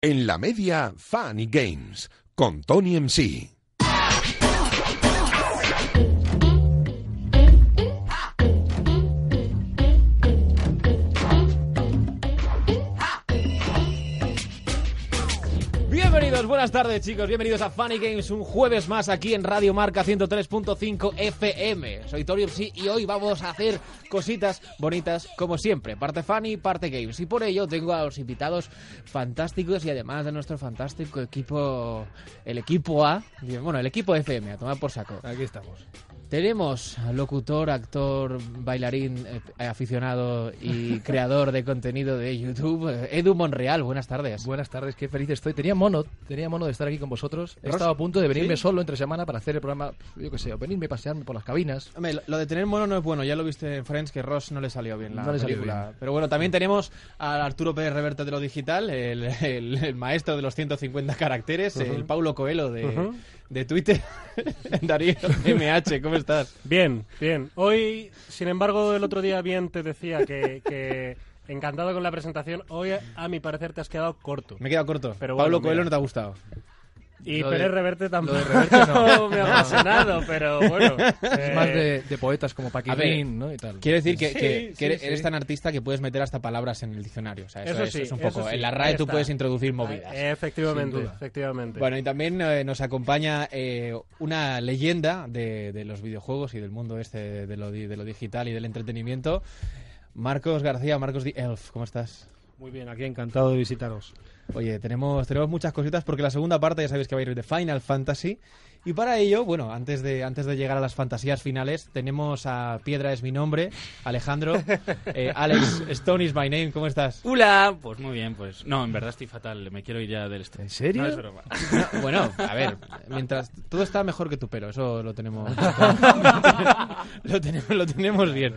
En la media, Funny Games, con Tony MC. Buenas tardes chicos, bienvenidos a Funny Games, un jueves más aquí en Radio Marca 103.5 FM. Soy Tori y hoy vamos a hacer cositas bonitas como siempre, parte funny, parte games. Y por ello tengo a los invitados fantásticos y además de nuestro fantástico equipo, el equipo A, bueno, el equipo FM, a tomar por saco. Aquí estamos. Tenemos locutor, actor, bailarín, eh, aficionado y creador de contenido de YouTube, Edu Monreal. Buenas tardes. Buenas tardes, qué feliz estoy. Tenía mono, tenía mono de estar aquí con vosotros. He Ros- estado a punto de venirme ¿Sí? solo entre semana para hacer el programa, yo qué sé, o venirme a pasearme por las cabinas. Hombre, lo- de tener mono no es bueno, ya lo viste en Friends que Ross no le salió bien la No le salió película. bien. Pero bueno, también tenemos a Arturo Pérez Reverte de lo digital, el, el- el maestro de los 150 caracteres, el Paulo Coelho de, Ujú. De Twitter. Darío MH, ¿cómo estás? Bien, bien. Hoy, sin embargo, el otro día bien te decía que, que encantado con la presentación. Hoy, a mi parecer, te has quedado corto. Me he quedado corto. Pero Pablo Coelho mira. no te ha gustado. Y Lo de- Pérez Reverte tampoco lo de Reverte no. me ha apasionado, pero bueno. Es eh, más de, de poetas como Paquirrin, ¿no? Y tal. Quiero decir que, Sí, que- sí, que eres, sí. eres tan artista que puedes meter hasta palabras en el diccionario. O sea, eso, Eso es, sí, es un poco. sí, en la RAE tú puedes introducir movidas. Efectivamente, efectivamente. Bueno, y también eh, nos acompaña eh, una leyenda de, de los videojuegos y del mundo este de lo, di- de lo digital y del entretenimiento. Marcos García, Marcos Di Elf, ¿cómo estás? Muy bien, aquí encantado de visitaros. Oye, tenemos, tenemos muchas cositas porque la segunda parte ya sabéis que va a ir de Final Fantasy. Y para ello, bueno, antes de, antes de llegar a las fantasías finales, tenemos a Piedra es mi nombre, Alejandro, eh, Alex, Stone is my name, ¿cómo estás? Hola, pues muy bien, pues no, en verdad estoy fatal, me quiero ir ya del estudio. ¿En serio? No es broma. No, bueno, a ver, mientras todo está mejor que tu pelo, eso lo tenemos. lo tenemos, lo tenemos bien.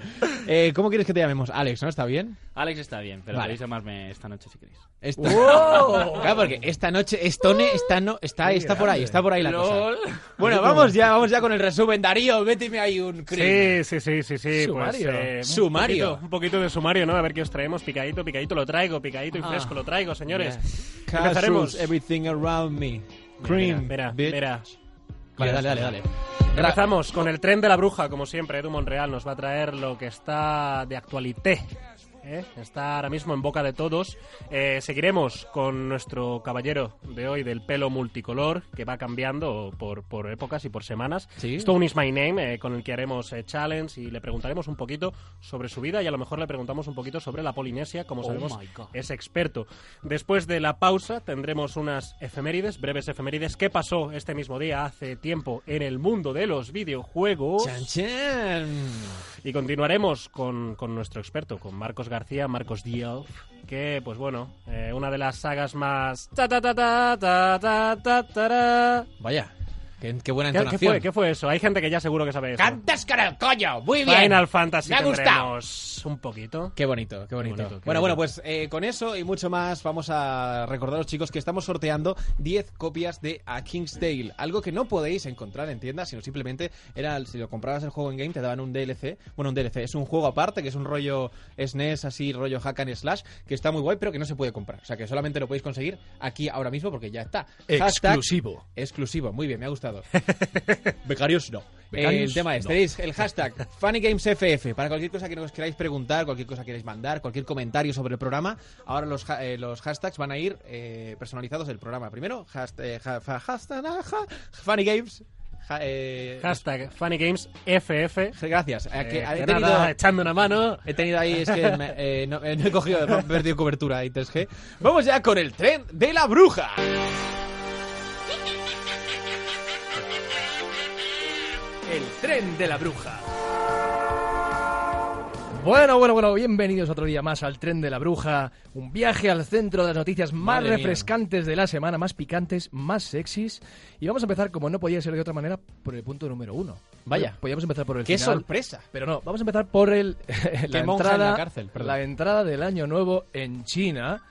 Eh, ¿Cómo quieres que te llamemos? Alex, ¿no? ¿Está bien? Alex está bien, pero Vale. podéis llamarme esta noche si queréis. Esta- Claro, porque esta noche Stone está no está está por ahí, está por ahí la LOL. cosa. Bueno, vamos ya, vamos ya con el resumen. Darío, méteme ahí un crimen. Sí, sí, sí, sí, sí. Sumario. Pues, eh, un Sumario. poquito- Un poquito, de sumario, ¿no? A ver qué os traemos. Picadito, picadito lo traigo, picadito y Ah. fresco lo traigo, señores. Casuals, Empezaremos. everything around me. Cream, bitch. verá. Vale, dale, dale, dale. Empezamos con el tren de la bruja, como siempre. Edu Monreal nos va a traer lo que está de actualité. ¿Eh? Está ahora mismo en boca de todos. Eh, seguiremos con nuestro caballero de hoy del pelo multicolor, que va cambiando por, por épocas y por semanas. Sí. Stone is my name, eh, con el que haremos eh, challenge y le preguntaremos un poquito sobre su vida y a lo mejor le preguntamos un poquito sobre la Polinesia, como sabemos my God. es experto. Después de la pausa tendremos unas efemérides, breves efemérides. ¿Qué pasó este mismo día hace tiempo en el mundo de los videojuegos? Chan, chan. Y continuaremos con, con nuestro experto, con Marcos García, Marcos Dielf, que, pues bueno, eh, una de las sagas más... Vaya, qué, qué buena ¿Qué, qué entonación. fue? ¿Qué fue eso? Hay gente que ya seguro que sabe eso. ¡Cantas cara, coño! Muy bien. Final Fantasy Me ha gustado. un poquito. Qué bonito, qué bonito. bonito, qué bueno, bueno, bonito. pues eh, con eso y mucho más vamos a recordaros, chicos, que estamos sorteando 10 copias de A King's Tale. Algo que no podéis encontrar en tiendas, sino simplemente era si lo comprabas el juego en game te daban un DLC. Bueno, un DLC, es un juego aparte, que es un rollo SNES, así rollo hack and slash, que está muy guay, pero que no se puede comprar. O sea, que solamente lo podéis conseguir aquí ahora mismo porque ya está. Hashtag Exclusivo. Exclusivo, muy bien, me ha gustado. Becarios no. Becarios, el tema es, no. tenéis el hashtag FunnyGamesFF para cualquier cosa que nos queráis preguntar, cualquier cosa que queráis mandar, cualquier comentario sobre el programa. Ahora los, ha- eh, los hashtags van a ir eh, personalizados del programa. Primero, hashtag, ja- fa- hashtag FunnyGames. ja- eh, Hashtag Funny Games FF. Gracias. Eh, que Eh, he, que tenido, nada, echando una mano. he tenido ahí, es que me- eh, no, eh, no he cogido, he perdido cobertura ahí 3G. Vamos ya con el tren de la bruja. El tren de la bruja. Bueno, bueno, bueno, bienvenidos otro día más al Tren de la Bruja. Un viaje al centro de las noticias más Madre mía. refrescantes de la semana, más picantes, más sexys. Y vamos a empezar, como no podía ser de otra manera, por el punto número uno. Vaya. Podríamos empezar por el ¡Qué final. sorpresa! Pero no, vamos a empezar por el, la, entrada, en la cárcel, la entrada del año nuevo en China.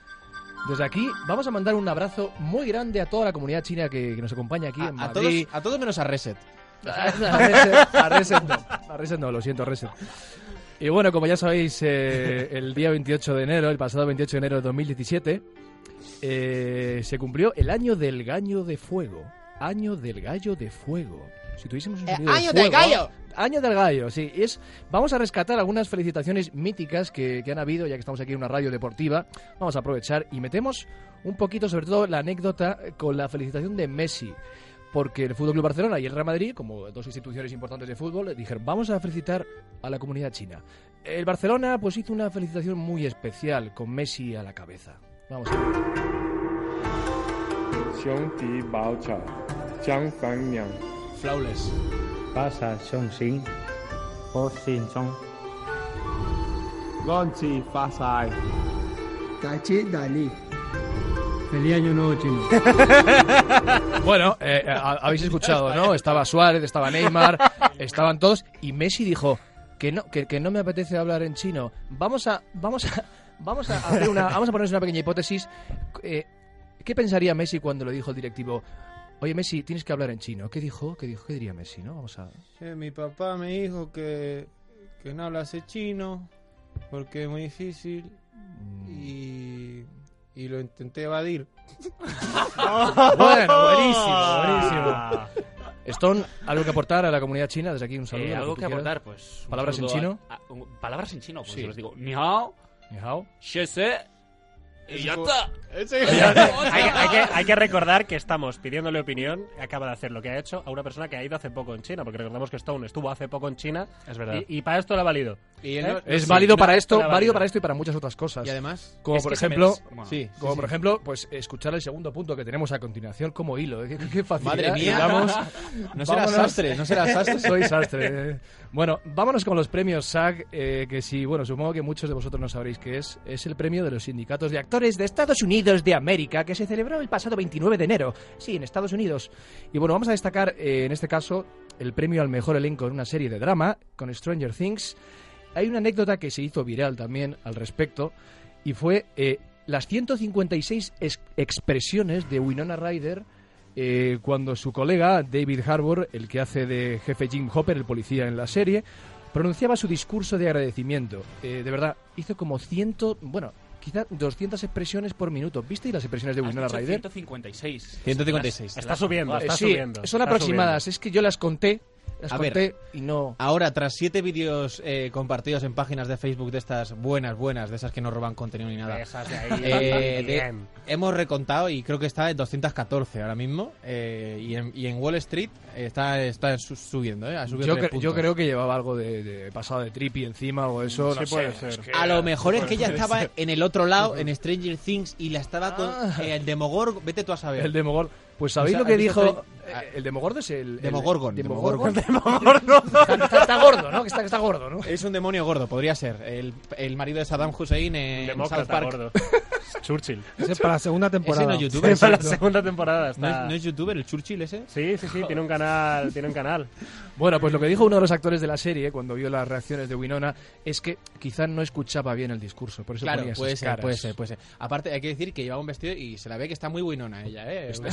Desde aquí vamos a mandar un abrazo muy grande a toda la comunidad china que, que nos acompaña aquí A, en a todos, Madrid. a todos menos a Reset. A Reset, a Reset no. A Reset no, lo siento, Reset. Y bueno, como ya sabéis, eh, el día 28 de enero, el pasado 28 de enero de 2017, eh, se cumplió el año del gallo de fuego. Año del gallo de fuego. Si tuviésemos un Eh, sonido de ¡año del fuego- gallo! Año del gallo, sí. Es, vamos a rescatar algunas felicitaciones míticas que, que han habido, ya que estamos aquí en una radio deportiva. Vamos a aprovechar y metemos un poquito, sobre todo, la anécdota con la felicitación de Messi porque el Fútbol Club Barcelona y el Real Madrid, como dos instituciones importantes de fútbol, dijeron vamos a felicitar a la comunidad china. El Barcelona pues hizo una felicitación muy especial con Messi a la cabeza. Vamos a ver. Flawless. Pasa Feliz año nuevo chino. Bueno, eh, eh, ha- habéis escuchado, ¿no? Estaba Suárez, estaba Neymar, estaban todos y Messi dijo que no, que, que no me apetece hablar en chino. Vamos a, vamos a, vamos a hacer una, vamos a ponernos una pequeña hipótesis. Eh, ¿Qué pensaría Messi cuando lo dijo el directivo? Oye Messi, tienes que hablar en chino. ¿Qué dijo? ¿Qué dijo? ¿Qué diría Messi? ¿No? Vamos a. mi papá me dijo que, que no hablase chino porque es muy difícil y, y lo intenté evadir. Bueno, buenísimo, buenísimo. Stone, ¿algo que aportar a la comunidad china? Desde aquí un saludo. Eh, algo que aportar, pues. ¿Palabras en chino? a- a- un- palabras en chino, pues Sí. yo les digo. Ni hao, Ni hao. xie se, y ya está. hay, que- hay que, hay que recordar que estamos pidiéndole opinión, acaba de hacer lo que ha hecho, a una persona que ha ido hace poco en China, porque recordamos que Stone estuvo hace poco en China Es verdad. y, y para esto lo ha valido. Y él ¿Eh? no- Es Sí, válido no, para esto, válido válido. para esto y para muchas otras cosas. Y además, Como por ejemplo, bueno, sí, Como sí, por sí. ejemplo, pues escuchar el segundo punto que tenemos a continuación como hilo. ¿eh? Qué, qué Madre mía. le damos. no será Vámonos. sastre, no será sastre. Soy sastre. Bueno, vámonos con los premios SAG, eh, que sí, bueno, supongo que muchos de vosotros no sabréis qué es. Es el premio de los sindicatos de actores de Estados Unidos de América, que se celebró el pasado 29 de enero. Sí, en Estados Unidos. Y bueno, vamos a destacar, eh, en este caso, el premio al mejor elenco en una serie de drama, con Stranger Things. Hay una anécdota que se hizo viral también al respecto, y fue eh, las 156 ex- expresiones de Winona Ryder eh, cuando su colega David Harbour, el que hace de jefe Jim Hopper, el policía en la serie, pronunciaba su discurso de agradecimiento. Eh, de verdad, hizo como ciento, bueno, quizá 200 expresiones por minuto. ¿Visteis las expresiones de Winona Ryder? 156. 156. Está subiendo, está sí, subiendo. son está aproximadas. Es que yo las conté, las A ver. y no... Ahora, tras siete vídeos eh, compartidos en páginas de Facebook de estas buenas, buenas, de esas que no roban contenido ni nada, subiendo. Esas de ahí. eh, de- hemos recontado y creo que está en 214 ahora mismo. eh, y, en, y en Wall Street está, está su- subiendo, ¿eh? Ha subido Yo, cre- creo que llevaba algo de, de pasado de trippy encima o eso. Sí no puede sé, ser. es que- A lo mejor es que ella estaba ser. en el otro lado, en Stranger Things, y la estaba con Ah. eh, el Demogorgon. Vete tú a saber. El Demogorgon. Pues sabéis O sea, lo que ¿has visto dijo. Stranger- eh, el Demogorgon es el. el- Demogorgon, Demogorgon. Demogorgon. está, está- está gordo, ¿no? Que está, que está gordo, ¿no? Es un demonio gordo, podría ser. El, el marido de Saddam Hussein en South Demócrata Park. gordo. Churchill. Ese es para la segunda Ese temporada. no es youtuber. Para la ¿no? segunda temporada ¿No es, no es youtuber el Churchill ese? Sí, sí, sí, tiene un canal, tiene un canal. Bueno, pues lo que dijo uno de los actores de la serie cuando vio las reacciones de Winona es que quizás no escuchaba bien el discurso. Por eso Claro, ponía esas puede ser, caras. puede ser, puede ser. Aparte, hay que decir que llevaba un vestido y se la ve que está muy buenona ella, ¿eh? Está,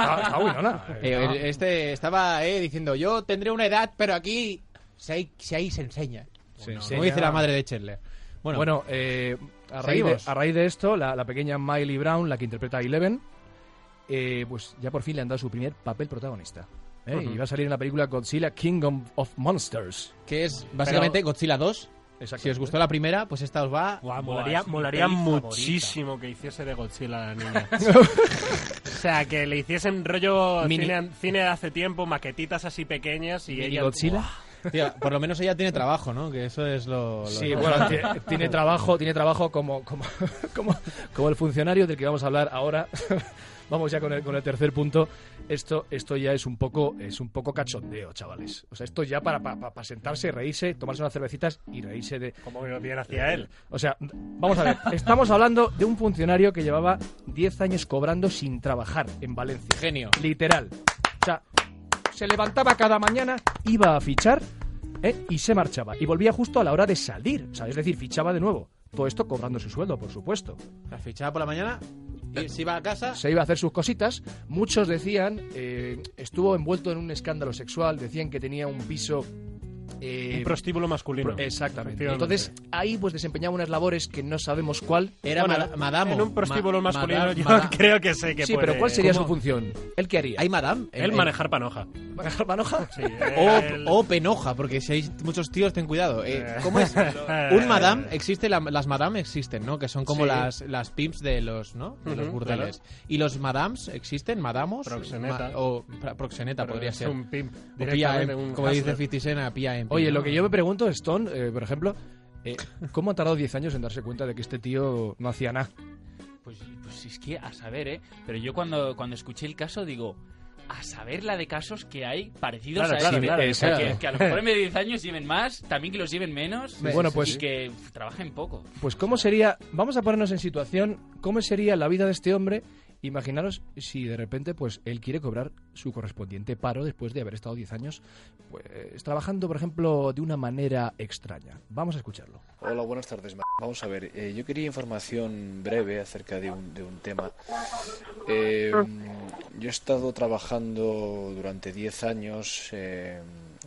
está, está- está Winona. Eh, el- este estaba eh, diciendo, yo tendré una edad, pero aquí si ahí, si ahí se enseña. Se Como dice la madre de Chandler. Bueno, Bueno, eh, a, raíz de, seguimos. a raíz de esto, la, la pequeña Miley Brown, la que interpreta a Eleven, eh, pues ya por fin le han dado su primer papel protagonista. ¿eh? Y va a salir en la película Godzilla Kingdom of Monsters. que es básicamente Godzilla 2. Si os gustó la primera, pues esta os va... Buah, molaría favorita. muchísimo que hiciese de Godzilla la niña. o sea, que le hiciesen rollo Mini- cine, cine de hace tiempo, maquetitas así pequeñas y ¿Mini ella... Godzilla? Buah. Por lo menos ella tiene trabajo, ¿no? Que eso es lo... lo Sí, bueno, tiene, tiene trabajo, tiene trabajo como, como, como, como el funcionario del que vamos a hablar ahora. Vamos ya con el, con el tercer punto. Esto, esto ya es un poco, es un poco cachondeo, chavales. O sea, esto ya para, para, para sentarse, reírse, tomarse unas cervecitas y reírse de. Como bien hacía él. O sea, vamos a ver. Estamos hablando de un funcionario que llevaba 10 años cobrando sin trabajar en Valencia. Genio. Literal. O sea, se levantaba cada mañana, iba a fichar ¿eh? y se marchaba. Y volvía justo a la hora de salir. O sea, es decir, fichaba de nuevo. Todo esto cobrando su sueldo, por supuesto. La fichaba por la mañana, se iba a casa... Se iba a hacer sus cositas. Muchos decían, eh, estuvo envuelto en un escándalo sexual, decían que tenía un piso... eh, Un prostíbulo masculino. Exactamente. Entonces, ahí pues desempeñaba unas labores que no sabemos cuál. Era Bueno, mada- madamo. En un prostíbulo Ma- masculino yo creo que sé que Sí, puede... pero ¿cuál sería ¿Cómo? su función? ¿Él qué haría? ¿Hay madame? El manejar panoja. ¿Manejar manoja? Sí, O, el- o penoja, porque si hay muchos tíos, ten cuidado. Eh, Eh. ¿Cómo es? Un madame, existe, la- las madame existen, ¿no? Que son como Sí. las, las pimps de los, ¿no? De los burdeles. ¿Y los madams existen? ¿Madamos? Proxeneta. Ma- o proxeneta Pero podría es ser. un pimp, O un como dice hustler. 50 Cent, Oye, ¿no? lo que yo me pregunto, Stone, eh, por ejemplo, eh, ¿cómo han tardado 10 años en darse cuenta de que este tío no hacía nada? Pues, pues es que a saber, ¿eh? Pero yo cuando, cuando escuché el caso digo, a saber la de casos que hay parecidos Claro, a claro, este. claro, O sea, que, que a lo mejor en vez de 10 años lleven más, también que los lleven menos. Bueno, pues- Y que trabajen poco. Pues cómo sería, vamos a ponernos en situación, cómo sería la vida de este hombre. Imaginaros si de repente pues él quiere cobrar su correspondiente paro después de haber estado 10 años pues trabajando, por ejemplo, de una manera extraña. Vamos a escucharlo. Hola, buenas tardes. Vamos a ver, eh, yo quería información breve acerca de un, de un tema. Eh, yo he estado trabajando durante 10 años eh,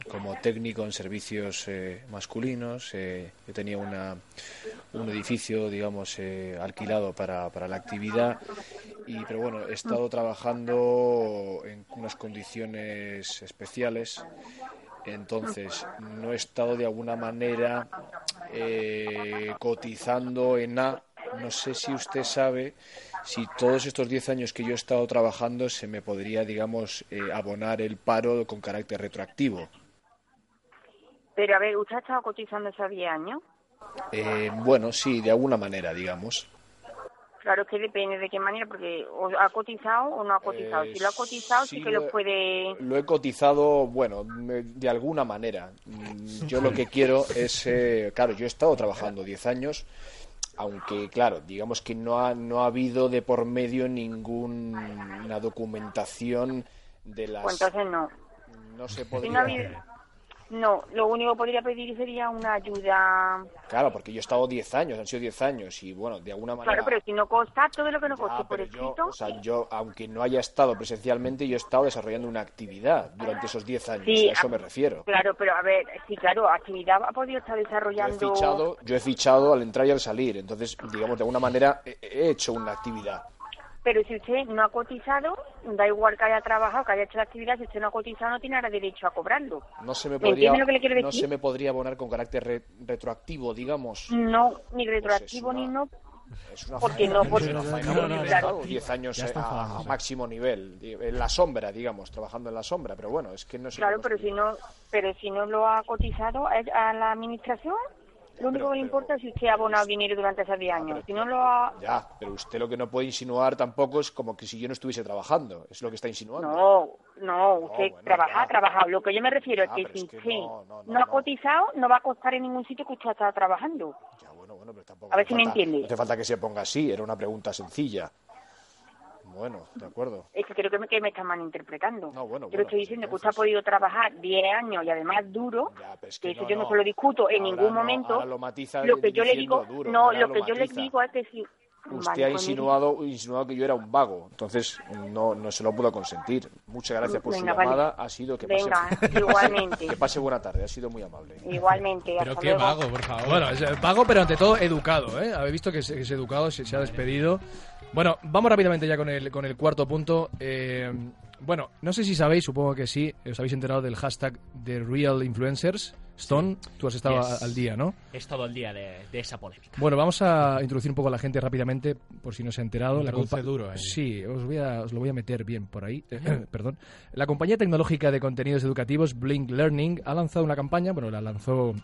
como técnico en servicios eh, masculinos. Eh, yo tenía una, un edificio, digamos, eh, alquilado para, para la actividad. Y, pero bueno, he estado trabajando en unas condiciones especiales. Entonces, no he estado de alguna manera eh, cotizando en A. No sé si usted sabe si todos estos 10 años que yo he estado trabajando se me podría, digamos, eh, abonar el paro con carácter retroactivo. Pero a ver, ¿usted ha estado cotizando esos 10 años? Eh, bueno, sí, de alguna manera, digamos. Claro que depende de qué manera, porque o ha cotizado o no ha cotizado. Eh, si lo ha cotizado, sí, sí que lo lo puede... Lo he cotizado, bueno, de alguna manera. Mm, Yo lo que quiero es, eh, claro, yo he estado trabajando 10 años, aunque, claro, digamos que no ha, no ha habido de por medio ninguna documentación de las... Pues entonces no. No se Si podría... no, ha habido- no, lo único que podría pedir sería una ayuda... Claro, porque yo he estado 10 años, han sido 10 años, y bueno, de alguna manera... Claro, pero si no consta todo lo que no Ah, conste por yo, escrito... o sea, yo, aunque no haya estado presencialmente, yo he estado desarrollando una actividad durante esos 10 años, Sí, a eso me refiero. Claro, pero a ver, sí, claro, actividad ha podido estar Yo he desarrollando... fichado, yo he fichado al entrar y al salir, entonces, digamos, de alguna manera he hecho una actividad. Pero si usted no ha cotizado, da igual que haya trabajado, que haya hecho la actividad, si usted no ha cotizado no tiene ahora derecho a cobrarlo. No se me ¿Me podría, entiende lo que le quiero no se me podría abonar con carácter re- retroactivo, digamos. No, ni retroactivo ni no, Es una porque faena, no, porque no, porque no, he claro. estado 10 años está a- máximo nivel, en la sombra, digamos, trabajando en la sombra, pero bueno, es que no sé Claro, pero si no, pero si no lo ha cotizado a, a la administración, lo único que le importa es si usted ha abonado dinero durante esos 10 años. Si no lo ha, Ya, pero usted lo que no puede insinuar tampoco es como que si yo no estuviese trabajando, es lo que está insinuando. no, no, usted bueno, trabaja, ya. ha trabajado. Lo que yo me refiero es Ya, que pero si es que no, no, no, no, ha no. cotizado, no va a costar en ningún sitio que usted ha estado trabajando. Ya, bueno, bueno, pero tampoco A ver si me falta- entiende. No hace falta que se ponga así, era una pregunta sencilla. Bueno, de acuerdo. Es que creo que me, que me está malinterpretando. No, bueno, yo bueno, estoy pues diciendo que usted ha podido trabajar 10 años y además duro, pero es que que eso yo no, no. se lo discuto en Ahora ningún no, momento. ahora lo matiza lo que yo le digo, duro, no, lo lo que yo le digo es que si... Usted Vale, ha pues insinuado, insinuado que yo era un vago, entonces no, no se lo puedo consentir. Muchas gracias por Venga, su vale. llamada, ha sido que pase, Venga, igualmente. que pase buena tarde, ha sido muy amable. Igualmente, Pero hasta qué luego. vago, por favor. Bueno, es eh, vago, pero ante todo educado, ¿eh? Habéis visto que es, que es educado, se, se ha despedido. Bueno, vamos rápidamente ya con el, con el cuarto punto. Eh, bueno, no sé si sabéis, supongo que sí, os habéis enterado del hashtag de Real Influencers. Stone, tú has estado Yes. al día, ¿no? He estado al día de, de esa polémica. Bueno, vamos a introducir un poco a la gente rápidamente, por si no se ha enterado. La duro ahí. Sí, os, voy a, os lo voy a meter bien por ahí. Perdón. La compañía tecnológica de contenidos educativos Blink Learning ha lanzado una campaña, bueno, la lanzó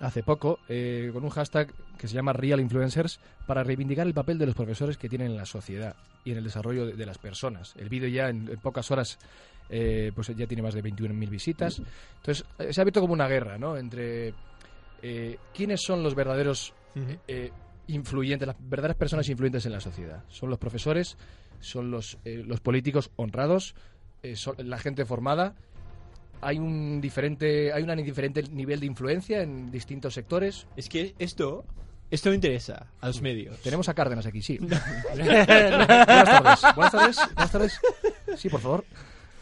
hace poco, eh, con un hashtag que se llama Real Influencers para reivindicar el papel de los profesores que tienen en la sociedad y en el desarrollo de, de las personas. El vídeo ya en, en pocas horas eh, pues ya tiene más de 21.000 visitas. Entonces, eh, se ha abierto como una guerra, ¿no? Entre eh, quiénes son los verdaderos eh, influyentes, las verdaderas personas influyentes en la sociedad. Son los profesores, son los, eh, los políticos honrados, son la gente formada. Hay un diferente, hay un diferente nivel de influencia en distintos sectores. Es que esto, esto me interesa a los medios. Tenemos a Cárdenas aquí, sí. Buenas tardes. Buenas tardes. Buenas tardes. Sí, por favor.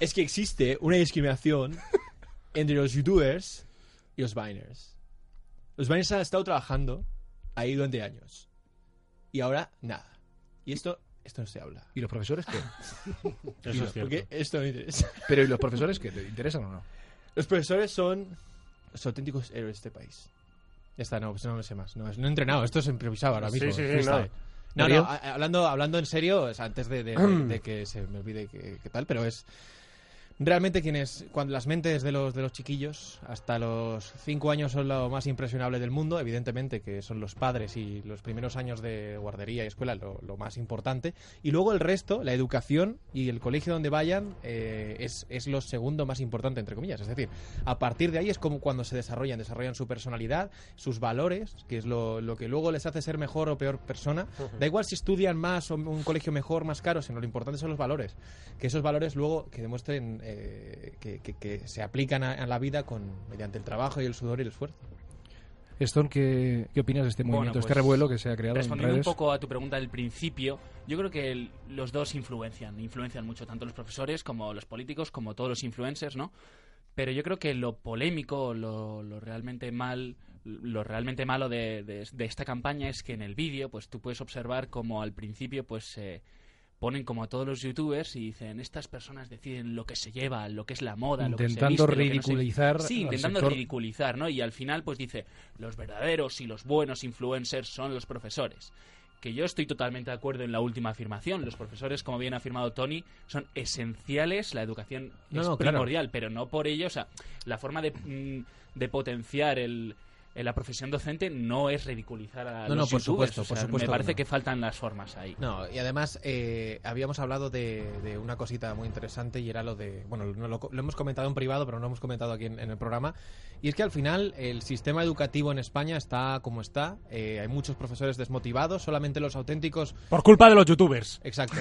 Es que existe una discriminación entre los youtubers y los biners. Los biners han estado trabajando ahí durante años. Y ahora, nada. Y esto, esto no se habla. ¿Y los profesores qué? Y no, Porque esto me interesa. Pero ¿y los profesores qué? ¿Te interesan o no? Los profesores son los auténticos héroes de este país. Ya está, no, pues no lo sé más. No, no he entrenado, esto es improvisado ahora Sí, mismo. sí, sí, freestyle. no. No, hablando, hablando en serio, o sea, antes de, de- de- de que se me olvide qué qué tal, pero es realmente quienes, cuando las mentes de los, de los chiquillos hasta los 5 años son lo más impresionable del mundo, evidentemente que son los padres y los primeros años de guardería y escuela lo, lo más importante, y luego el resto, la educación y el colegio donde vayan eh, es, es lo segundo más importante, entre comillas, es decir, a partir de ahí es como cuando se desarrollan, desarrollan su personalidad, sus valores, que es lo, lo que luego les hace ser mejor o peor persona, da igual si estudian más o un colegio mejor, más caro, sino lo importante son los valores. Que esos valores luego que demuestren eh, que, que- que se aplican a, a la vida con mediante el trabajo y el sudor y el esfuerzo. Stone, ¿qué, qué opinas de este Bueno, movimiento, este pues, revuelo que se ha creado en Respondiendo redes? un poco a tu pregunta del principio, yo creo que el- los dos influencian, influencian mucho, tanto los profesores como los políticos, como todos los influencers, ¿no? Pero yo creo que lo polémico, lo, lo realmente mal, lo realmente malo de, de- de esta campaña es que en el vídeo, pues tú puedes observar como al principio, pues se ponen como a todos los youtubers y dicen estas personas deciden lo que se lleva, lo que es la moda, lo que se viste, lo que no se- ridiculizar Sí, intentando sector. ridiculizar, ¿no? Y al final pues dice, los verdaderos y los buenos influencers son los profesores. Que yo estoy totalmente de acuerdo en la última afirmación. Los profesores, como bien ha afirmado Tony, son esenciales. La educación No, es no, claro. primordial, pero no por ello. O sea, la forma de, mm, de potenciar el, en la profesión docente no es ridiculizar a No, los no, por youtubers. supuesto, O por sea, supuesto Me que parece no. que faltan las formas ahí. No, y además eh, habíamos hablado de, de una cosita muy interesante y era lo de, bueno, no lo, lo hemos comentado en privado, pero no lo hemos comentado aquí en, en el programa, y es que al final el sistema educativo en España está como está, eh, hay muchos profesores desmotivados, solamente los auténticos... Por culpa de los youtubers. Exacto.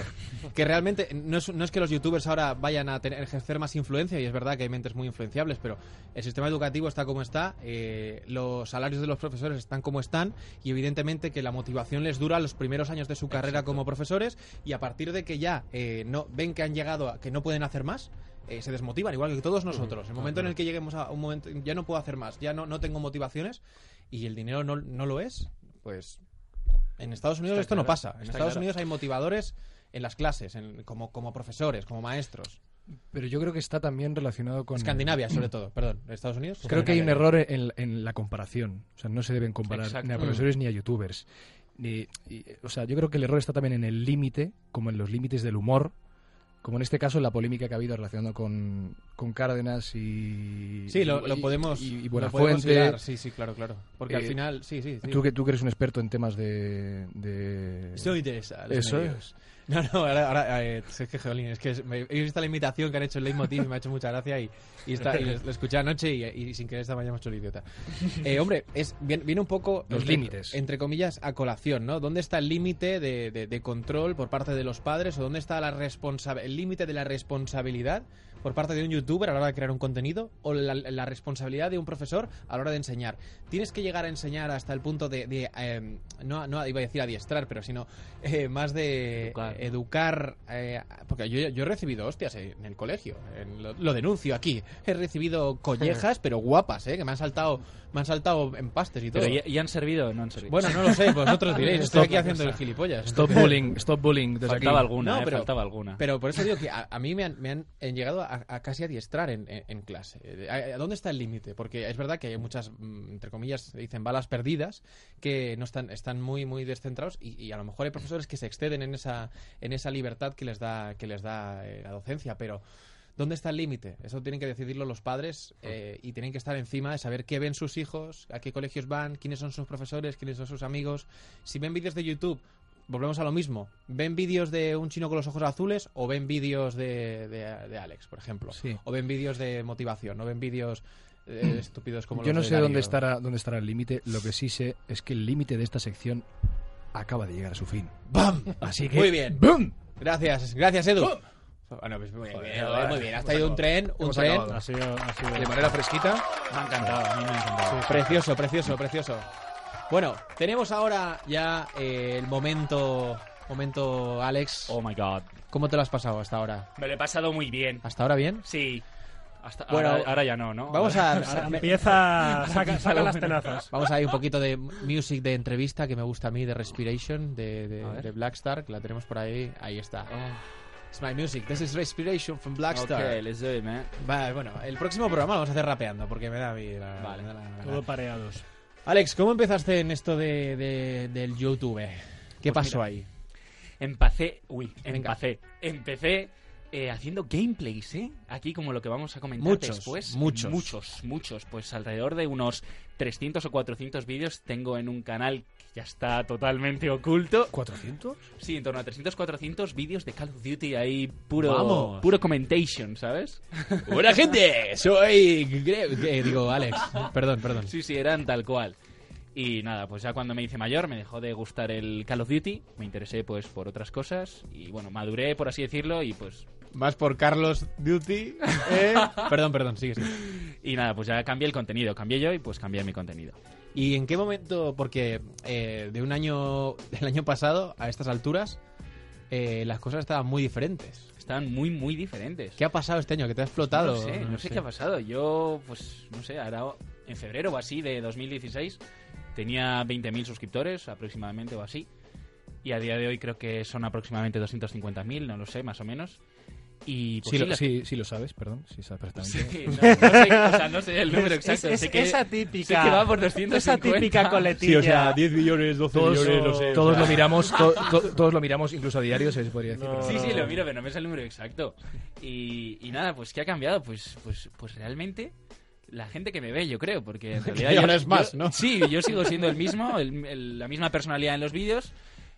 Que realmente no es, no es que los youtubers ahora vayan a tener, ejercer más influencia, y es verdad que hay mentes muy influenciables, pero el sistema educativo está como está, eh, los salarios de los profesores están como están, y evidentemente que la motivación les dura los primeros años de su carrera como profesores, y a partir de que ya eh, no ven que han llegado a que no pueden hacer más, eh, se desmotivan, igual que todos nosotros. El momento en el que lleguemos a un momento, ya no puedo hacer más, ya no, no tengo motivaciones, y el dinero no, no lo es, pues en Estados Unidos Está esto no pasa. En Estados claro. Unidos hay motivadores en las clases, en- como, como profesores, como maestros. Pero yo creo que está también relacionado con... Escandinavia, sobre todo, perdón. Estados Unidos. Creo que hay un error en, en la comparación. O sea, no se deben comparar Exacto. ni a profesores ni a youtubers. Ni- y, o sea, yo creo que el error está también en el límite, como en los límites del humor, como en este caso en la polémica que ha habido relacionado con, con Cárdenas y... Sí, lo, podemos. Y, y lo Buenafuente. Sí, sí, claro, claro. Porque al Eh, final, sí, sí. sí. Tú que, tú que eres un experto en temas de... de... Los Eso medios. es. No, no, ahora, ahora eh, es que, jolín, es que me- he visto la imitación que han hecho el Leitmotiv y me ha hecho mucha gracia y, y, está, y lo escuché anoche y, y sin querer esta mañana me he hecho el idiota. Eh, hombre, es, viene, viene un poco... Los límites. Entre comillas, a colación, ¿no? ¿Dónde está el límite de, de- de control por parte de los padres o dónde está la responsa- el límite de la responsabilidad por parte de un youtuber a la hora de crear un contenido o la, la responsabilidad de un profesor a la hora de enseñar. Tienes que llegar a enseñar hasta el punto de, de, eh, no, no iba a decir adiestrar, pero sino eh, más de Educar. educar. eh, porque yo, yo he recibido hostias en el colegio. en lo, lo denuncio aquí. He recibido collejas, pero guapas, ¿eh? Que me han saltado, me han saltado empastes y todo. Pero ¿y, y han servido o no han servido? Bueno, no lo sé, vosotros diréis. Estoy aquí haciendo el gilipollas. Stop bullying, stop bullying desde Faltaba aquí. alguna, No, eh, pero- faltaba alguna. Pero por eso digo que a, a mí me han, me han- han llegado a, a casi adiestrar en, en- clase. Eh, ¿A, dónde está el límite? Porque es verdad que hay muchas, mm, entre comillas, dicen balas perdidas, que no están, están muy, muy descentrados y, y a lo mejor hay profesores que se exceden en esa, en esa libertad que les da, que les da eh, la docencia, pero... ¿Dónde está el límite? Eso tienen que decidirlo los padres eh, y tienen que estar encima de saber qué ven sus hijos, a qué colegios van, quiénes son sus profesores, quiénes son sus amigos. Si ven vídeos de YouTube, volvemos a lo mismo. ¿Ven vídeos de un chino con los ojos azules o ven vídeos de, de- de Alex, por ejemplo? Sí. O ven vídeos de motivación, no ven vídeos eh, estúpidos como Yo los no de sé Darío. dónde estará, dónde estará el límite. Lo que sí sé es que el límite de esta sección acaba de llegar a su fin. ¡Bam! Así que. Muy bien. ¡Bum! Gracias, gracias Edu. Bueno, pues muy bien, joder, muy bien. Has traído un tren, un tren. Ha sido, ha sido- De manera fresquita. Me ha encantado, a mí me ha encantado. Precioso, precioso, precioso. Bueno, tenemos ahora ya eh, el momento, momento Alex. Oh my god. ¿Cómo te lo has pasado hasta ahora? Me lo he pasado muy bien. ¿Hasta ahora bien? Sí. Hasta, Bueno, ahora, ahora ya no, ¿no? Vamos a... Ahora empieza, saca, saca las tenazas. Vamos a ir un poquito de music de entrevista que me gusta a mí, de Respiration, de, Blackstar, que la tenemos por ahí. Ahí está. It's my music. This is Respiration from Blackstar. Ok, let's do it, man. Vale, bueno, el próximo programa lo vamos a hacer rapeando, porque me da a mí la- Vale. me da la- la- Todo pareados. Alex, ¿cómo empezaste en esto de, de- del YouTube? ¿Qué Pues pasó mira, ahí? Empecé, uy, empecé. Empecé eh, haciendo gameplays, ¿eh? Aquí como lo que vamos a comentar Muchos, después. muchos. Muchos, muchos. Pues alrededor de unos 300 o 400 vídeos tengo en un canal ya está totalmente oculto. ¿400? Sí, en torno a 300, 400 vídeos de Call of Duty ahí puro, Vamos. puro commentation, ¿sabes? ¡Buena gente! Soy... Gre- digo, Alex. Perdón, perdón. Sí, sí, eran tal cual. Y nada, pues ya cuando me hice mayor me dejó de gustar el Call of Duty, me interesé pues por otras cosas y bueno, maduré por así decirlo y pues Más por Carlos Duty. ¿eh? perdón, perdón, sigue, sigue. y nada, pues ya cambié el contenido, cambié yo y pues cambié mi contenido. ¿Y en qué momento? Porque eh, de un año, del año pasado a estas alturas, eh, las cosas estaban muy diferentes. Estaban muy muy diferentes. ¿Qué ha pasado este año? ¿Que te ha explotado? No sé, no, sé qué ha pasado. Yo pues no sé, ahora en febrero o así de 2016 tenía 20.000 suscriptores aproximadamente o así. Y a día de hoy creo que son aproximadamente 250.000, no lo sé, más o menos. Y pues, Sí, sí, lo, sí, sí lo sabes, perdón. Sí sabes perfectamente. Sí, no, no sé, o sea, no sé el número Es- exacto. es- sé que, esa típica- sé que va por 250. esa típica coletilla. Sí, o sea, 10 millones, 12 Todos, millones, no sé. o todos sea. lo miramos, to- to- todos lo miramos, incluso a diario se podría decir. No, Sí, sí, lo miro, pero no me sale el número exacto. Y, y nada, pues ¿qué ha cambiado? Pues, pues, pues realmente la gente que me ve, yo creo, porque en realidad... yo- ahora es más, yo- ¿no? Sí, yo sigo siendo el mismo, el- el- la misma personalidad en los vídeos.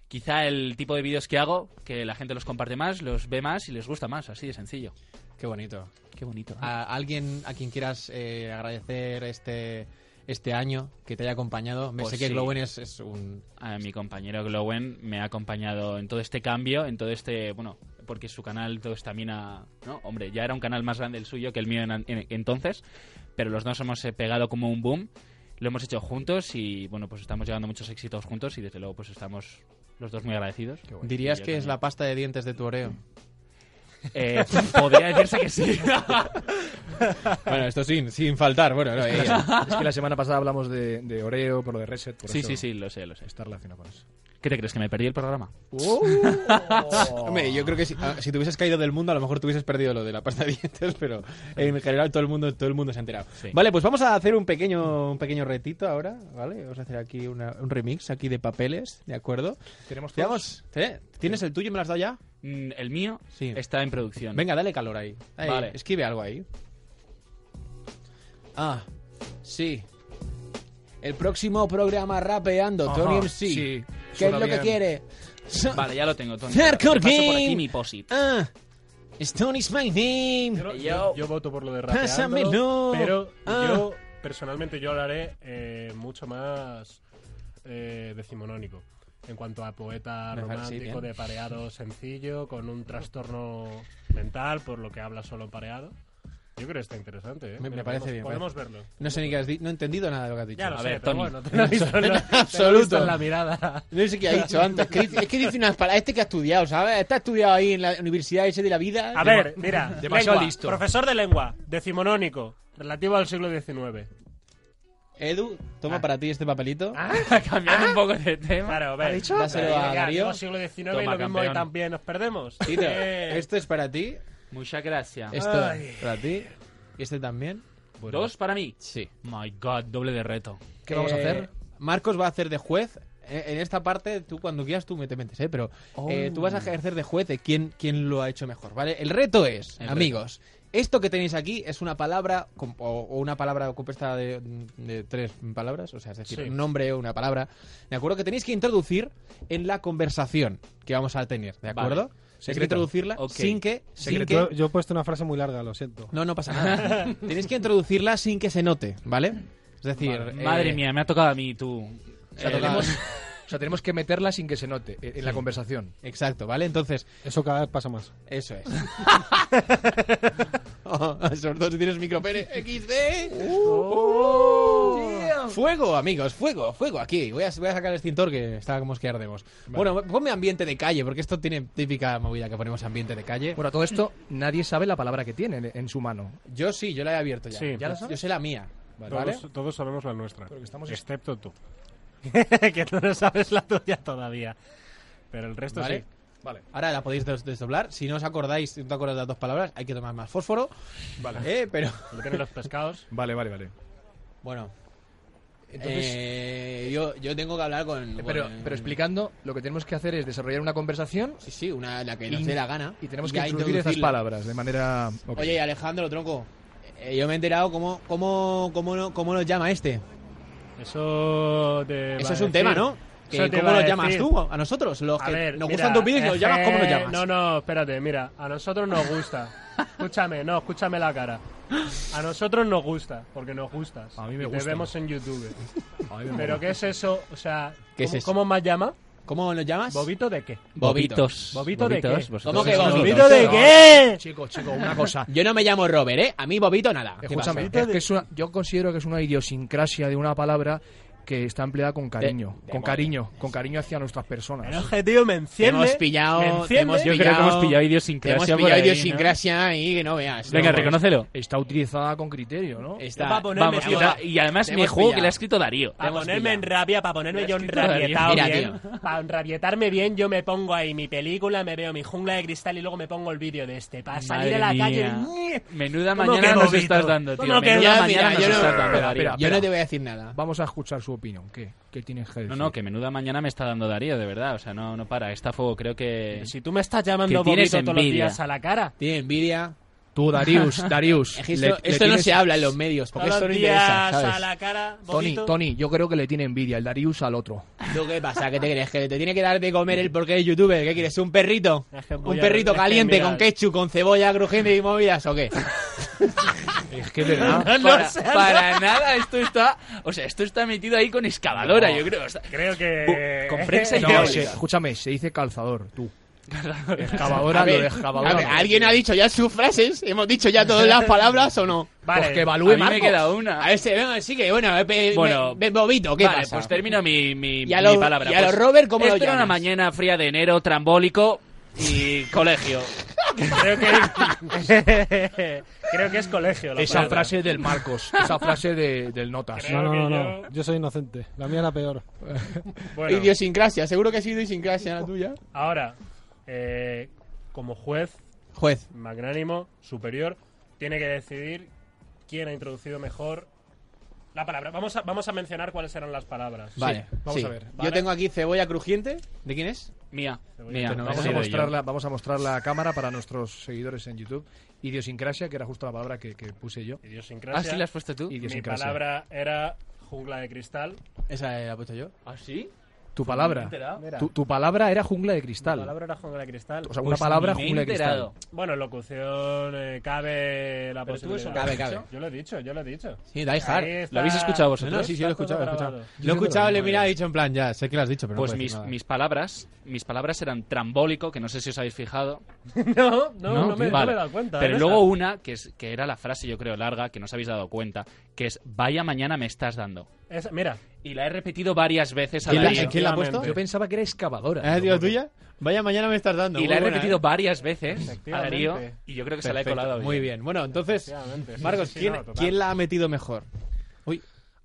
Quizá el tipo de vídeos que hago, que la gente los comparte más, los ve más y les gusta más, así de sencillo. Qué bonito. Qué bonito. ¿no? ¿A alguien a quien quieras eh, agradecer este, este año que te haya acompañado? Me Pues sé que sí. Glowen es, es un... a mi compañero Glowen me ha acompañado en todo este cambio, en todo este, bueno, porque su canal todo también a, ¿no? Hombre, ya era un canal más grande el suyo que el mío en, en- entonces, pero los dos hemos eh, pegado como un boom, lo hemos hecho juntos y bueno, pues estamos llegando a muchos éxitos juntos y desde luego pues estamos los dos muy agradecidos. ¿Dirías que es la pasta de dientes de tu Oreo? Eh, podría decirse que sí. bueno, esto sin, sin faltar. Bueno, no, Es que la semana pasada hablamos de, de Oreo, por lo de Reset. Por sí, eso sí, sí, lo sé, lo sé. Está relacionado con eso. ¿Qué te crees, que me perdí el programa? Hombre, yo creo que si, ah, si te hubieses caído del mundo, a lo mejor te hubieses perdido lo de la pasta de dientes, pero en general todo el mundo, todo el mundo se ha enterado. Sí. Vale, pues vamos a hacer un pequeño, un pequeño retito ahora, ¿vale? Vamos a hacer aquí una- un remix aquí de papeles, ¿de acuerdo? ¿Tenemos Te todos? ¿eh? ¿Tienes el tuyo? ¿Me lo has dado ya? Mm, El mío Sí. está en producción. Venga, dale calor ahí. Ahí, Vale. Escribe algo ahí. Ah, sí. El próximo programa rapeando, Ajá, Tony MC. sí, ¿Qué es suena lo que bien. quiere? Vale, ya lo tengo, Tony. Hardcore Te paso por Game. aquí mi posit. Ah, Tony's my name. Yo, Yo- yo- yo voto por lo de rapeando, Pásamelo. pero Ah. yo personalmente yo haré eh, mucho más eh, decimonónico. En cuanto a poeta romántico de pareado sencillo, con un trastorno mental, por lo que habla solo en pareado. Yo creo que está interesante, ¿eh? Me, me parece podemos- bien. Podemos parece- verlo. No sé ni qué has dicho. No he entendido nada de lo que has dicho. Ya lo A sé, ver, Tony. bueno, te lo he visto en absoluto. en la mirada. No sé qué ha dicho antes. es que dice unas palabras. Este que ha estudiado, ¿sabes? Está estudiado ahí en la universidad ese de la vida. A ver, mira, demasiado lengua, listo. profesor de lengua, decimonónico, relativo al siglo XIX. Edu, toma para ti este papelito. Cambiando un poco de tema. Claro, ves. dicho? Dáselo a Darío. siglo XIX y Toma, lo mismo campeón. y también nos perdemos. Tito, Eh, esto es para ti. Muchas gracias. Esto Ay. para ti. Y este también. ¿Dos para mí? Sí. My God, doble de reto. ¿Qué vamos a Eh, hacer? Marcos va a hacer de juez. Eh, En esta parte, tú cuando quieras, tú me te metes, ¿eh? Pero eh, tú vas a ejercer de juez de quién, quién lo ha hecho mejor, ¿vale? El reto es, El amigos, esto que tenéis aquí es una palabra com- o, una palabra compuesta de, de tres palabras, o sea, es decir, Sí. un nombre o una palabra, ¿de acuerdo? Que tenéis que introducir en la conversación que vamos a tener, ¿de acuerdo? Tenéis que introducirla sin que... Sin que Yo he puesto una frase muy larga, lo siento. no, no pasa nada. tenéis que introducirla sin que se note, ¿vale? Es decir... Vale. eh, Madre mía, me ha tocado a mí, tú. Eh, tenemos- O sea, tenemos que meterla sin que se note eh, en la conversación. Exacto, ¿vale? Entonces, Eso cada vez pasa más. Eso es. Oh, sobre todo si tienes micropene. XD. Fuego, amigos, fuego, fuego aquí. Voy a, voy a sacar el extintor que está como es que ardemos. Bueno, ponme ambiente de calle, porque esto tiene típica movida que ponemos ambiente de calle. Bueno, todo esto, nadie sabe la palabra que tiene en, su mano. Yo sí, yo la he abierto ya. Sí. ¿Ya la yo, sabes? yo sé la mía. todos, ¿Vale? todos sabemos la nuestra. Pero que estamos- Excepto tú. que tú no sabes la tuya todavía. Pero el resto ¿Vale? sí. Vale. Ahora la podéis des- desdoblar. Si no os acordáis, si no te acuerdas de las dos palabras, hay que tomar más fósforo. Vale. Eh, pero. Lo tienen los pescados. Vale, vale, vale. Bueno. Entonces- eh, yo, yo tengo que hablar con. Eh, Pero, con- pero explicando, lo que tenemos que hacer es desarrollar una conversación Sí, sí, una, la que nos dé la gana. y tenemos que introducir esas palabras de manera... ok. Oye, Alejandro, tronco. eh, yo me he enterado cómo, cómo, cómo, no- cómo nos llama este. Eso te Eso es un tema, ¿no? Que ¿Cómo nos llamas tú? A nosotros, los A que ver, nos mira, gustan tus vídeos, nos es llamas, ¿cómo nos llamas? No, no, espérate, mira, a nosotros nos gusta. escúchame, no, escúchame la cara. A nosotros nos gusta, porque nos gustas. A mí me Y Te gusta. vemos en YouTube. A mí me Pero mola. ¿qué es eso? O sea, ¿Qué es ¿cómo, eso? cómo más llama? ¿Cómo nos llamas? ¿Bobito de qué? Bobitos. ¿Bobito de qué? Bobitos, ¿Cómo que bobito? ¿Bobito de No, qué? Chico, chico, una cosa. Yo no me llamo Robert, ¿eh? A mí Bobito nada. ¿Qué Escúchame, es que es una- yo considero que es una idiosincrasia de una palabra que está empleada con cariño, de con cariño, con cariño hacia nuestras personas. Que, tío, me Te enciende. hemos pillado, me te enciende. hemos Yo creo que hemos pillado te idiosincrasia hemos pillado ahí, ¿no? idiosincrasia y que no veas. Venga, No, reconócelo. Está utilizada con criterio, ¿no? Está, Yo pa' ponerme- Vamos, y, además hemos juego que le ha escrito Darío. Para ponerme en rabia, para ponerme yo enrabietado Mira, bien. tío. Para enrabietarme bien, yo me pongo ahí mi película, me veo mi jungla de cristal y luego me pongo el vídeo de este. Para salir a la mía. calle. Menuda ¿Cómo mañana nos estás dando, tío. ¿Cómo que- Menuda mañana nos yo no- estás dando, Yo no te voy a decir nada. Vamos a escuchar su opinión. ¿Qué? ¿Qué tienes que decir? No, no, que menuda mañana me está dando Darío, de verdad. O sea, no, no para. Está fuego, creo que... Si tú me estás llamando Que tienes bobito todos los envidia. días a la cara. Tiene envidia. Tú, Darius, Darius. Le- esto, le esto no tienes- se habla en los medios, porque Todos esto no los interesa, días ¿sabes? a la cara, Tony. Tony, yo creo que le tiene envidia el Darius al otro. ¿Tú qué pasa? ¿Qué te crees? ¿Que te tiene que dar de comer el porque es youtuber? ¿Qué quieres? ¿Un perrito? Es que ¿Un perrito es que caliente con ketchup, con cebolla crujiente y movidas o qué? Es que es verdad. No para, sé, para nada, esto está... O sea, esto está metido ahí con excavadora, yo creo. o sea, Creo que. Con prensa No, se- escúchame, se dice calzador, tú. Excavadora, A ver, lo de excavadora. a ver, ¿Alguien ha dicho ya sus frases? ¿Hemos dicho ya todas las palabras o no? Vale. Pues que a evalúe mí me queda una. A ver, venga, sigue, bueno, eh, pe- Bueno, me- me- Bobito, ¿qué vale, pasa? pues termino mi, mi, Y a mi lo- palabra. y a lo Pues, Robert, ¿cómo lo era una llamas? mañana fría de enero, trambólico y colegio. Creo que. Creo que es colegio. la Esa palabra. frase del Marcos, esa frase de, del Notas. Creo No, no, no, yo- no. Yo soy inocente. La mía era peor. Bueno, Idiosincrasia, seguro que ha sido idiosincrasia la tuya. ahora, eh, como juez Juez. magnánimo, superior, tiene que decidir quién ha introducido mejor la palabra. Vamos a, vamos a mencionar cuáles eran las palabras. Vale, vamos sí. a ver. Yo tengo aquí cebolla crujiente. ¿De quién es? Mía, Vamos a, mostrarla, vamos a mostrar la cámara para nuestros seguidores en YouTube. Idiosincrasia, que era justo la palabra que, que puse yo. Idiosincrasia. ¿Ah, sí la has puesto tú? Mi Idiosincrasia. palabra era jungla de cristal. Esa la he puesto yo. ¿Ah, sí? Tu palabra. Tu, tu palabra era jungla de cristal. palabra era jungla de cristal. O sea, una palabra me he jungla de cristal. Bueno, en locución eh, cabe la Pero posibilidad. Cabe, cabe. Yo lo he dicho, yo lo he dicho. Sí, Die Hard. está- ¿Lo habéis escuchado vosotros? No, sí, sí, lo he escuchado, lo he escuchado. Lo he escuchado, le he mirado y he dicho en plan, ya, sé que lo has dicho, pero Pues no mis, mis palabras, mis palabras eran trambólico, que no sé si os habéis fijado. No, no, no, me, no Vale. me he dado cuenta. Pero ¿eh? luego una, que, es, que era la frase, yo creo, larga, que no os habéis dado cuenta, que es, vaya mañana me estás dando. Esa- mira, Y la he repetido varias veces a ¿Quién la- Darío. quién la ha puesto? Yo pensaba que era excavadora. ¿Es tío tuya? Vaya, mañana me estás dando. Y muy la he buena, repetido ¿eh? varias veces a. Darío y yo creo que se la he colado Muy bien. bien. Bueno, entonces, Marcos, sí, sí, ¿quién, no, total. ¿quién la ha metido mejor?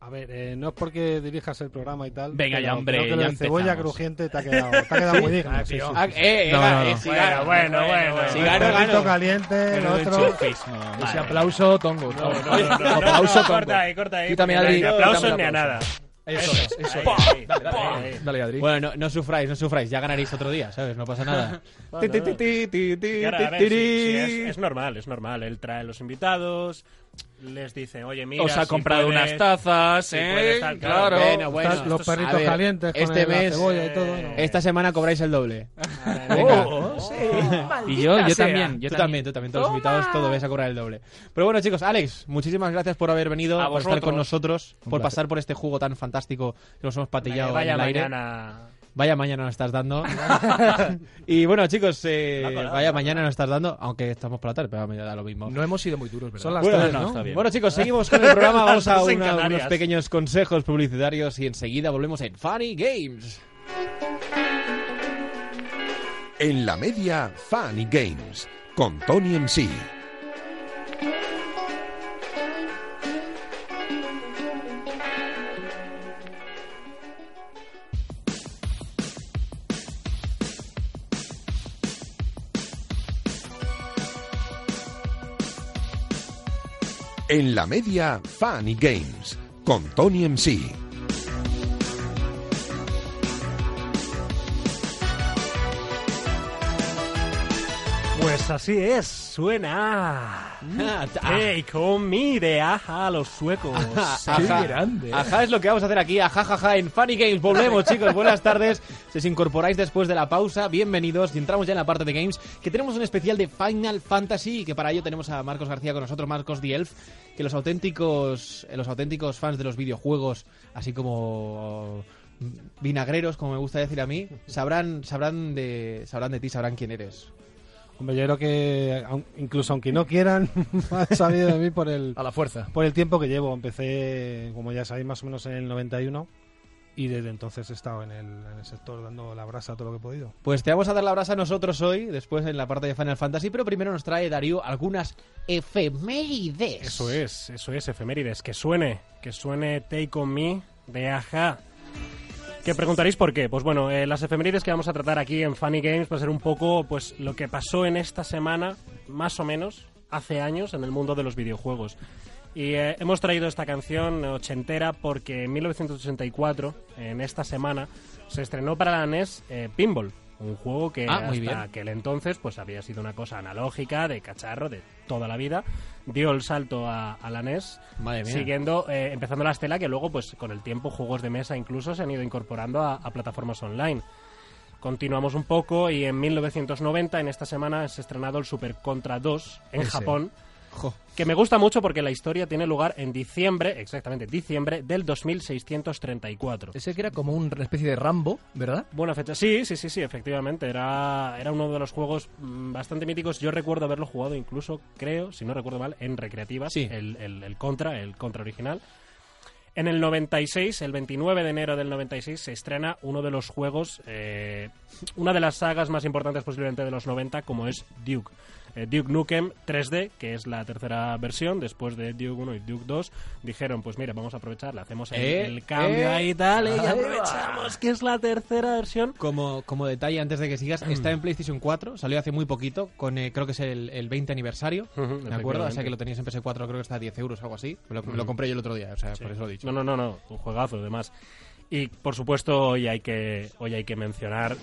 A ver, eh, no es porque dirijas el programa y tal. Venga ya, hombre, creo que ya de cebolla crujiente te ha quedado, te ha quedado muy digno. sí, sí, Ah, sí, sí. eh, eh, No, no, eh, no. si Bueno, bueno, bueno. El gano, perrito gano. caliente, el otro. Ese aplauso tongo. No, tongo. no, no, no, no, aplauso no, tongo. corta ahí, corta ahí. Quítame, Adri, aplausos el ni a nada. Eso es, eso es. ahí, Dale, Adri. Bueno, no, no sufráis, no sufráis. Ya ganaréis otro día, ¿sabes? No pasa nada. Bueno, es normal, es normal. Él trae los invitados, les dice, oye, mira, Os ha si comprado puedes- unas tazas, si ¿eh? tal, claro. Bueno, bueno. Estás- los perritos ver, calientes con este el- la mes, cebolla y todo. ¿no? Esta semana cobráis el doble. Venga. Oh, sí, Y yo, yo sea. también. Yo tú también, tú también. Todos los invitados, todo vais a cobrar el doble. Pero bueno, chicos, Alex, muchísimas gracias por haber venido, A por estar con nosotros, Un por placer. pasar por este juego tan fantástico que nos hemos patillado Vaya en el aire. mañana. Vaya mañana nos estás dando. y bueno, chicos, eh, colado, vaya mañana nos estás dando, aunque estamos por la tarde, pero me da lo mismo. No hemos sido muy duros, ¿verdad? Son las Bueno, tres, no, ¿no? está bien. Bueno, chicos, seguimos con el programa. Vamos a una- unos pequeños consejos publicitarios y enseguida volvemos en Funny Games. En la media, Funny Games, con Tony MC. En la media, Funny Games, con Tony MC. Pues así es, suena. Hey, con mi de aja a los suecos. Qué Ajá. grande. Ajá, es lo que vamos a hacer aquí. Ajá, jaja, en Funny Games. Volvemos, chicos. Buenas tardes. Si os incorporáis después de la pausa, bienvenidos. Y entramos ya en la parte de games, que tenemos un especial de Final Fantasy. Y que para ello tenemos a Marcos García con nosotros, Marcos The Elf. Que los auténticos, eh, los auténticos fans de los videojuegos, así como vinagreros, como me gusta decir a mí, sabrán, sabrán de, sabrán de ti, sabrán quién eres. Hombre, yo creo que incluso aunque no quieran, han sabido de mí por el, A la fuerza. por el tiempo que llevo. Empecé, como ya sabéis, más o menos en el 91 y desde entonces he estado en el, en el sector dando la brasa todo lo que he podido. Pues te vamos a dar la brasa nosotros hoy, después en la parte de Final Fantasy, pero primero nos trae Darío algunas efemérides. Eso es, eso es, efemérides. Que suene, que suene Take On Me de Aja. Que preguntaréis por qué. Pues bueno, eh, las efemérides que vamos a tratar aquí en Funny Games va a ser un poco pues lo que pasó en esta semana, más o menos, hace años en el mundo de los videojuegos. Y eh, hemos traído esta canción ochentera porque en 1984, en esta semana, se estrenó para la NES eh, Pinball. Un juego que Ah, hasta aquel entonces pues había sido una cosa analógica, de cacharro, de toda la vida. Dio el salto a, a la NES Madre mía. siguiendo, eh, empezando la estela que luego, pues con el tiempo, juegos de mesa incluso se han ido incorporando a, a plataformas online. Continuamos un poco y en 1990, en esta semana, se ha estrenado el Super Contra 2 en Ese. Japón. Jo. Que me gusta mucho porque la historia tiene lugar en diciembre, exactamente diciembre del 2634. Ese que era como una especie de Rambo, ¿verdad? Buena fecha. Sí, sí, sí, sí, efectivamente. Era, era uno de los juegos mm, bastante míticos. Yo recuerdo haberlo jugado incluso, creo, si no recuerdo mal, en recreativas. Sí. El, el- el Contra, el Contra original. En el 96, el 29 de enero del 96, se estrena uno de los juegos, eh, una de las sagas más importantes posiblemente de los 90, como es Duke. Eh, Duke Nukem 3D, que es la tercera versión, después de Duke 1 y Duke 2, dijeron, pues mira, vamos a aprovechar, le hacemos el, Eh, el cambio eh, ahí y tal, y aprovechamos que es la tercera versión. Como, como detalle, antes de que sigas, está en PlayStation 4, salió hace muy poquito, con eh, creo que es el, el 20 aniversario, ¿de acuerdo? O sea que lo tenías en PS4, creo que está a 10 euros o algo así. Me lo, lo Ujú. compré yo el otro día, o sea, Sí. por eso lo he dicho. No, no, no, no, un juegazo además. Y por supuesto hoy hay que hoy hay que mencionar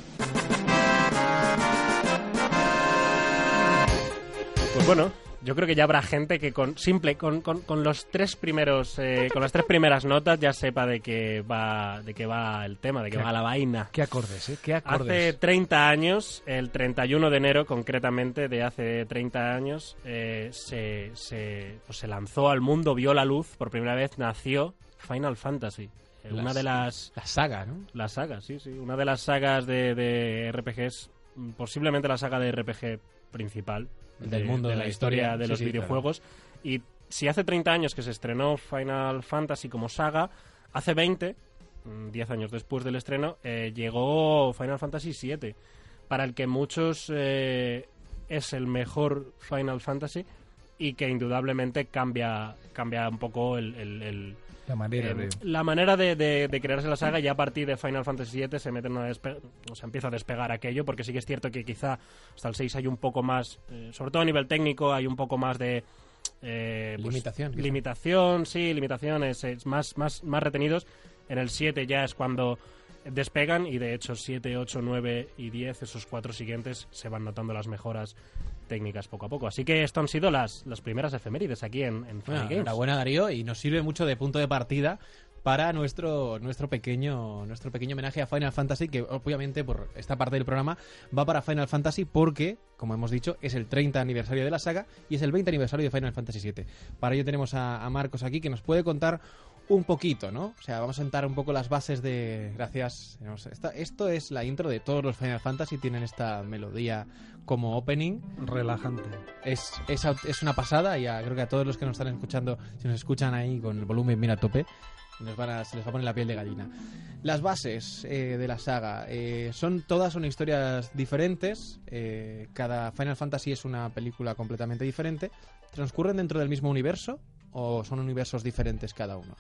Pues bueno, yo creo que ya habrá gente que con simple con, con, con los tres primeros eh, con las tres primeras notas ya sepa de qué va de qué va el tema de qué ¿Qué- va la vaina ¿Qué acordes, eh? ¿Qué hace acordes? 30 años el 31 de enero concretamente de hace 30 años eh, se, se, pues se lanzó al mundo vio la luz por primera vez nació Final Fantasy Eh, una de las La saga, ¿no? la saga, sí, sí. Una de las sagas de, de RPGs, mm, posiblemente la saga de RPG principal Del de- mundo de, de la la historia historia. de los sí, videojuegos. Y si hace 30 años que se estrenó Final Fantasy como saga, hace 20, mm, 10 años después del estreno, eh, llegó Final Fantasy VII, para el que muchos eh, es el mejor Final Fantasy y que indudablemente cambia, cambia un poco el- el- el, La manera eh, de... la manera de, de- de crearse la saga ya a partir de Final Fantasy VII se mete una o sea, empieza a despegar aquello porque sí que es cierto que quizá hasta el 6 hay un poco más eh, sobre todo a nivel técnico hay un poco más de eh, pues, Limitación, quizá. limitación sí limitaciones es más más más retenidos en el 7 ya es cuando despegan y de hecho 7, 8, 9 y 10 esos cuatro siguientes se van notando las mejoras técnicas poco a poco. Así que esto han sido las, las primeras efemérides aquí en, en Funny Bueno, Games. enhorabuena Darío y nos sirve mucho de punto de partida para nuestro nuestro pequeño nuestro pequeño homenaje a Final Fantasy que obviamente por esta parte del programa va para Final Fantasy porque como hemos dicho es el 30 aniversario de la saga y es el 20 aniversario de Final Fantasy VII para ello tenemos a, a Marcos aquí que nos puede contar un poquito, ¿no? O sea, vamos a sentar un poco las bases de... Gracias. esta- esto es la intro de todos los Final Fantasy, tienen esta melodía como opening. Relajante. Es, es, es una pasada y a- creo que a todos los que nos están escuchando, si nos escuchan ahí con el volumen bien a tope, nos van a- se les va a poner la piel de gallina. Las bases eh, de la saga eh, son todas son historias diferentes. eh, cada Final Fantasy es una película completamente diferente. ¿Transcurren dentro del mismo universo o son universos diferentes cada uno?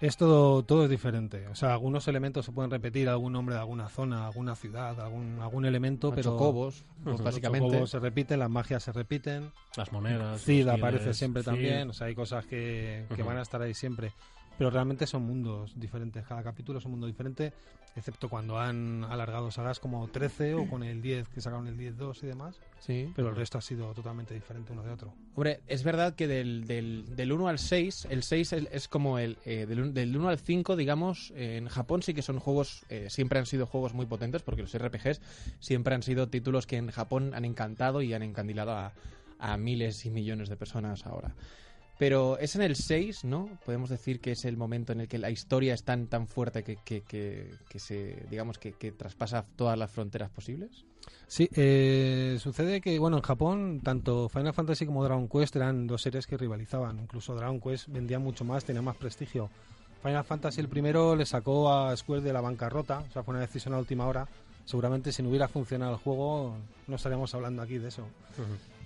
Es todo, todo es diferente. O sea, algunos elementos se pueden repetir, algún nombre de alguna zona, alguna ciudad, algún, algún elemento, Los pero... chocobos, pues, Los básicamente. chocobos se repiten, las magias se repiten. Las monedas, Cid los aparece siempre Cid. también. O sea, hay cosas que, que van a estar ahí siempre. Pero realmente son mundos diferentes. Cada capítulo es un mundo diferente, excepto cuando han alargado sagas como 13 o con el 10, que sacaron el 10-2 y demás. Sí. Pero el resto ha sido totalmente diferente uno de otro. Hombre, es verdad que del, del, del 1 al 6, el 6 es, es como el. eh, del, del 1 al 5, digamos, eh, en Japón sí que son juegos. eh, siempre han sido juegos muy potentes, porque los RPGs siempre han sido títulos que en Japón han encantado y han encandilado a, a miles y millones de personas ahora. Pero es en el 6, ¿no? Podemos decir que es el momento en el que la historia es tan, tan fuerte que, que, que, que se, digamos, que, que traspasa todas las fronteras posibles. Sí, eh, sucede que, bueno, en Japón, tanto Final Fantasy como Dragon Quest eran dos series que rivalizaban. Incluso Dragon Quest vendía mucho más, tenía más prestigio. Final Fantasy el primero le sacó a Square de la bancarrota, o sea, fue una decisión a última hora. Seguramente si no hubiera funcionado el juego, no estaríamos hablando aquí de eso.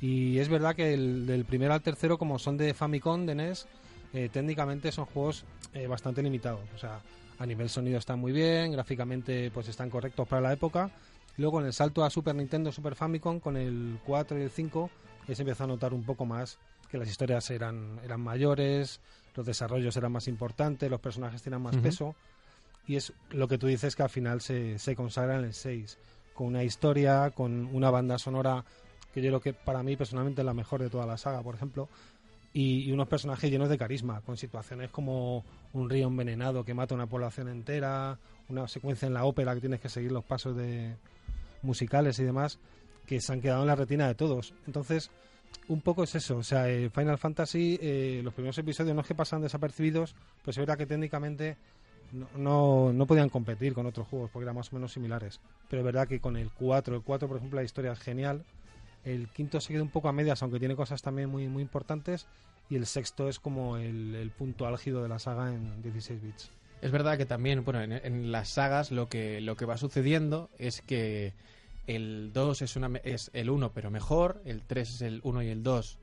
Y es verdad que el, del primero al tercero, como son de Famicom, de NES, eh, técnicamente son juegos eh, bastante limitados. O sea, a nivel sonido están muy bien, gráficamente pues están correctos para la época. Luego en el salto a Super Nintendo, Super Famicom, con el 4 y el 5, ahí se empezó a notar un poco más que las historias eran, eran mayores, los desarrollos eran más importantes, los personajes tenían más peso. Y es lo que tú dices que al final se, se consagra en el 6, con una historia, con una banda sonora que yo creo que para mí personalmente es la mejor de toda la saga, por ejemplo, y, y unos personajes llenos de carisma, con situaciones como un río envenenado que mata a una población entera, una secuencia en la ópera que tienes que seguir los pasos de musicales y demás, que se han quedado en la retina de todos. Entonces, un poco es eso, o sea, eh, Final Fantasy, eh, los primeros episodios no es que pasan desapercibidos, pues es verdad que técnicamente no, no, no podían competir con otros juegos porque eran más o menos similares. Pero es verdad que con el 4, el 4 por ejemplo la historia es genial, el quinto se queda un poco a medias, aunque tiene cosas también muy, muy importantes, y el sexto es como el, el punto álgido de la saga en 16 bits. Es verdad que también, bueno, en, en las sagas lo que, lo que va sucediendo es que el 2 es, una, es el 1 pero mejor, el 3 es el 1 y el 2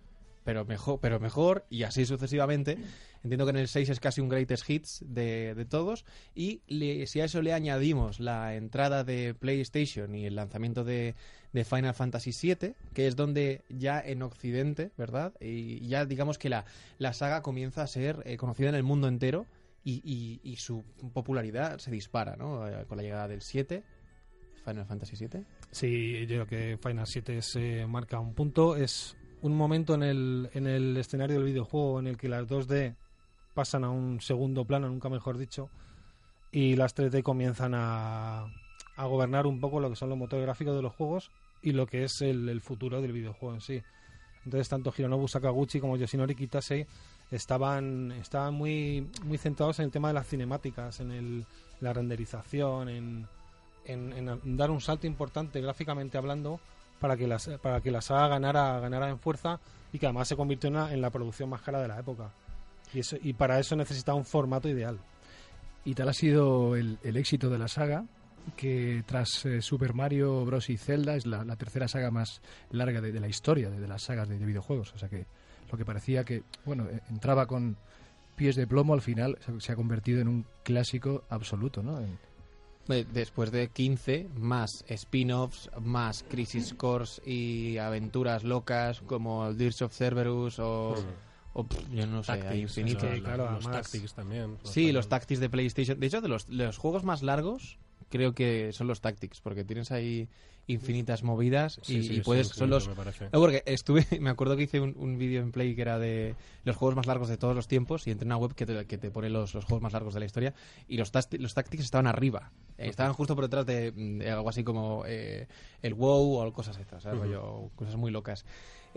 pero mejor, pero mejor, y así sucesivamente. Entiendo que en el 6 es casi un greatest hits de, de todos. Y si a eso le añadimos la entrada de PlayStation y el lanzamiento de, de Final Fantasy VII, que es donde ya en Occidente, ¿verdad? Y ya digamos que la, la saga comienza a ser eh, conocida en el mundo entero y, y- su popularidad se dispara, ¿no? Eh, Con la llegada del 7, Final Fantasy VII. Sí, yo creo que Final 7 se marca un punto. Es un momento en el, en el escenario del videojuego en el que las 2D pasan a un segundo plano, nunca mejor dicho, y las 3D comienzan a, a gobernar un poco lo que son los motores gráficos de los juegos y lo que es el, futuro del videojuego en sí. Entonces, tanto Hironobu Sakaguchi como Yoshinori Kitase estaban, estaban muy, muy centrados en el tema de las cinemáticas, en el, la renderización, en, en, en dar un salto importante gráficamente hablando para que, las, para que la saga ganara, ganara en fuerza y que además se convirtió en, una- en la producción más cara de la época. Y, eso, y para eso necesitaba un formato ideal. Y tal ha sido el, el éxito de la saga que tras eh, Super Mario Bros. y Zelda es la, la tercera saga más larga de, la historia de, las sagas de, de videojuegos. O sea que lo que parecía que, bueno, eh, entraba con pies de plomo, al final se, ha convertido en un clásico absoluto, ¿no? Después de 15, más spin-offs, más Crisis Course y aventuras locas como Dirge of Cerberus o... o, pff, yo no sé, hay Tactics, infinitos. eso, la- los Tactics también. los Sí, los. Tactics de PlayStation. De hecho, de los, los juegos más largos, creo que son los Tactics, porque tienes ahí infinitas movidas Sí, y, sí, y son puedes son los me. No, porque estuve me acuerdo que hice un, un vídeo en Play que era de los juegos más largos de todos los tiempos y entré en una web que te, que te pone los, los juegos más largos de la historia y los, los Tactics estaban arriba Eh, estaban justo por detrás de, de algo así como eh, el WoW o cosas estas ¿sabes? Cosas muy locas